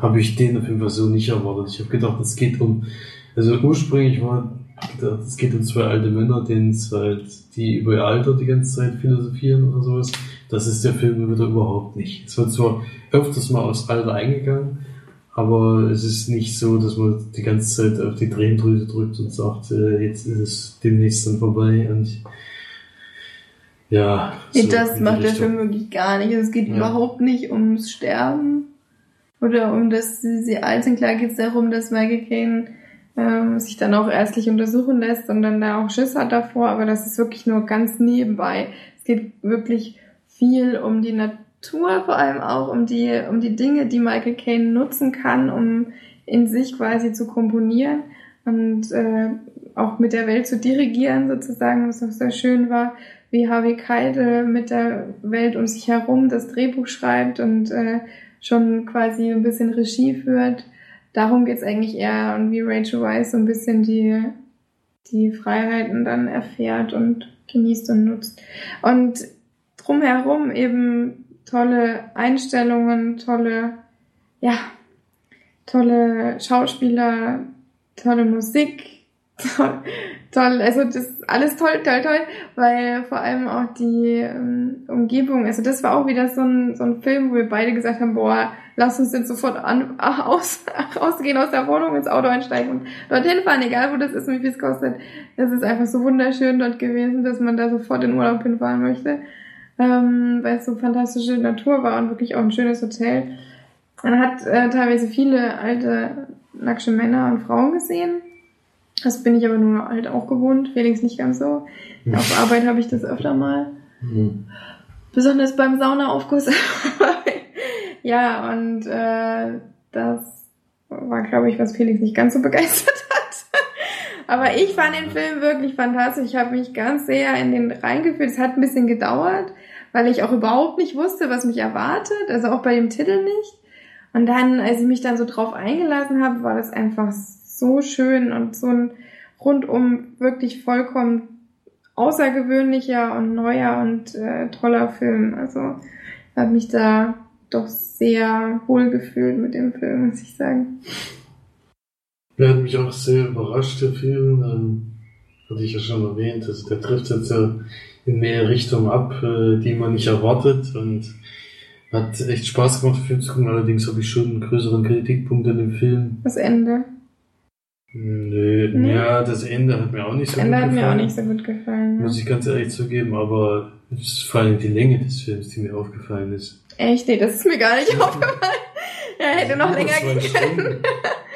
habe ich den auf jeden Fall so nicht erwartet. Ich habe gedacht, es geht um, also ursprünglich war gedacht, es geht um zwei alte Männer, denen halt, die über ihr Alter die ganze Zeit philosophieren oder sowas. Das ist der Film wieder überhaupt nicht. Es wird zwar öfters mal aufs Alter eingegangen, aber es ist nicht so, dass man die ganze Zeit auf die Tränendrüse drückt und sagt, äh, jetzt ist es demnächst dann vorbei und ja. Nee, so das macht der Film wirklich gar nicht. Es geht ja. überhaupt nicht ums Sterben oder um das, sie alt sind. Klar geht es darum, dass Michael Caine ähm, sich dann auch ärztlich untersuchen lässt und dann da auch Schiss hat davor, aber das ist wirklich nur ganz nebenbei. Es geht wirklich viel um die Natur, vor allem auch um die, um die Dinge, die Michael Caine nutzen kann, um in sich quasi zu komponieren und äh, auch mit der Welt zu dirigieren sozusagen, was auch sehr schön war, wie Harvey Keitel mit der Welt um sich herum das Drehbuch schreibt und äh, schon quasi ein bisschen Regie führt. Darum geht's eigentlich eher und wie Rachel Weisz so ein bisschen die, die Freiheiten dann erfährt und genießt und nutzt. Und drumherum eben tolle Einstellungen, tolle, ja, tolle Schauspieler, tolle Musik, [LAUGHS] toll, toll, also das alles toll, toll, toll, weil vor allem auch die ähm, Umgebung, also das war auch wieder so ein, so ein Film, wo wir beide gesagt haben, boah, lass uns jetzt sofort an, [LAUGHS] aus, rausgehen aus der Wohnung, ins Auto einsteigen und dorthin fahren, egal wo das ist und wie viel es kostet. Es ist einfach so wunderschön dort gewesen, dass man da sofort in Urlaub hinfahren möchte, ähm, weil es so fantastische Natur war und wirklich auch ein schönes Hotel. Man hat äh, teilweise viele alte, nackte Männer und Frauen gesehen das bin ich aber nur halt auch gewohnt. Felix nicht ganz so. Auf Arbeit habe ich das öfter mal. Mhm. Besonders beim Saunaaufguss. [LAUGHS] ja, und äh, das war, glaube ich, was Felix nicht ganz so begeistert [LAUGHS] hat. aber ich fand den Film wirklich fantastisch. Ich habe mich ganz sehr in den reingefühlt. Es hat ein bisschen gedauert, weil ich auch überhaupt nicht wusste, was mich erwartet. Also auch bei dem Titel nicht. Und dann, als ich mich dann so drauf eingelassen habe, war das einfach so schön und so ein rundum wirklich vollkommen außergewöhnlicher und neuer und äh, toller Film. Also habe mich da doch sehr wohl gefühlt mit dem Film, muss ich sagen. Der hat mich auch sehr überrascht, der Film. Ähm, hatte ich ja schon erwähnt. Also der trifft jetzt ja in mehr Richtungen ab, äh, die man nicht erwartet und hat echt Spaß gemacht, den Film zu gucken. Allerdings habe ich schon einen größeren Kritikpunkt an dem Film. Das Ende. Nö, nee. ja, das Ende hat mir auch nicht so Ende gut gefallen. Ende hat mir auch nicht so gut gefallen. Muss ich ganz ehrlich zugeben, aber es ist vor allem die Länge des Films, die mir aufgefallen ist. Echt? Nee, das ist mir gar nicht aufgefallen. [LAUGHS] Er hätte noch länger gehen können.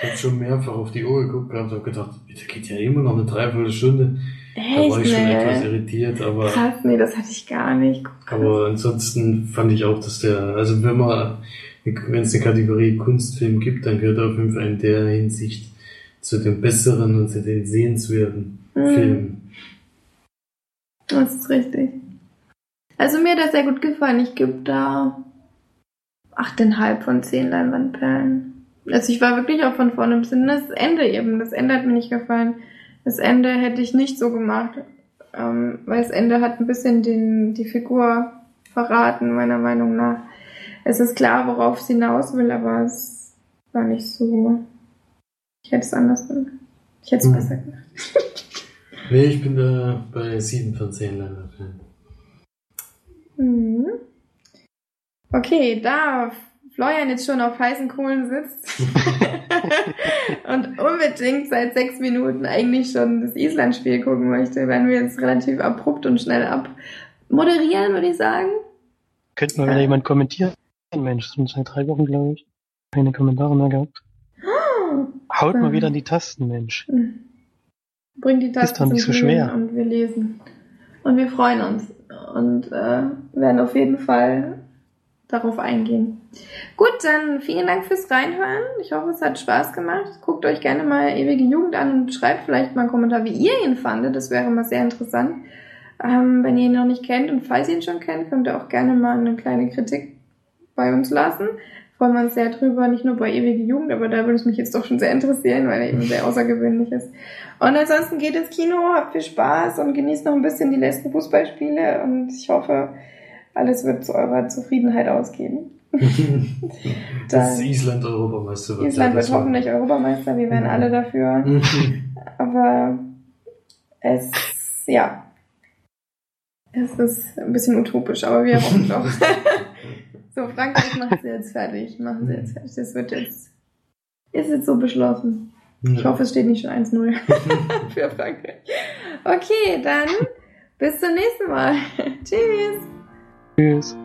Ich habe schon mehrfach auf die Uhr geguckt und habe gedacht, da geht ja immer noch eine Dreiviertelstunde. Echt? Da war ich schon nee. etwas irritiert, aber. Krass, nee, das hatte ich gar nicht. Aber ansonsten fand ich auch, dass der, also wenn man, wenn es eine Kategorie Kunstfilm gibt, dann gehört er auf jeden Fall in der Hinsicht zu den besseren und zu den sehenswerten Mhm. Filmen. Das ist richtig. Also mir hat das sehr gut gefallen. Ich gebe da 8,5 von 10 Leinwandperlen. Also ich war wirklich auch von vorne bis hinten. Das Ende eben, das Ende hat mir nicht gefallen. Das Ende hätte ich nicht so gemacht. Ähm, weil das Ende hat ein bisschen den, die Figur verraten, meiner Meinung nach. Es ist klar, worauf es hinaus will, aber es war nicht so. Ich hätte es anders gemacht. Ich hätte es Mhm. besser gemacht. [LAUGHS] Nee, ich bin da bei 7 von 10 Leinwandperlen. Mhm. Okay, da Florian jetzt schon auf heißen Kohlen sitzt [LAUGHS] und unbedingt seit sechs Minuten eigentlich schon das Island-Spiel gucken möchte, werden wir jetzt relativ abrupt und schnell abmoderieren, würde ich sagen. Könnte mal wieder jemand kommentieren. Mensch, schon seit drei Wochen, glaube ich. Keine Kommentare mehr gehabt. Haut mal wieder an die Tasten, Mensch. Bring die Ist Tasten doch nicht zum so schwer. und wir lesen. Und wir freuen uns und äh, werden auf jeden Fall darauf eingehen. Gut, dann vielen Dank fürs Reinhören. Ich hoffe, es hat Spaß gemacht. Guckt euch gerne mal Ewige Jugend an und schreibt vielleicht mal einen Kommentar, wie ihr ihn fandet. Das wäre mal sehr interessant. Ähm, wenn ihr ihn noch nicht kennt und falls ihr ihn schon kennt, könnt ihr auch gerne mal eine kleine Kritik bei uns lassen. Freuen wir uns sehr drüber, nicht nur bei Ewige Jugend, aber da würde es mich jetzt doch schon sehr interessieren, weil er eben sehr außergewöhnlich ist. Und ansonsten geht ins Kino, habt viel Spaß und genießt noch ein bisschen die letzten Fußballspiele und ich hoffe, alles wird zu eurer Zufriedenheit ausgehen. [LAUGHS] das ist Island Europameister. wird. Island wird war- hoffentlich Europameister, wir wären Mhm. alle dafür. [LAUGHS] Aber es, ja, es ist ein bisschen utopisch, aber wir hoffen doch. [LAUGHS] so, Frankreich macht sie jetzt fertig, machen sie jetzt fertig. Das wird jetzt, ist jetzt so beschlossen. Ich hoffe, es steht nicht schon 1-0 für Frankreich. Okay, dann bis zum nächsten Mal. Tschüss. Tschüss.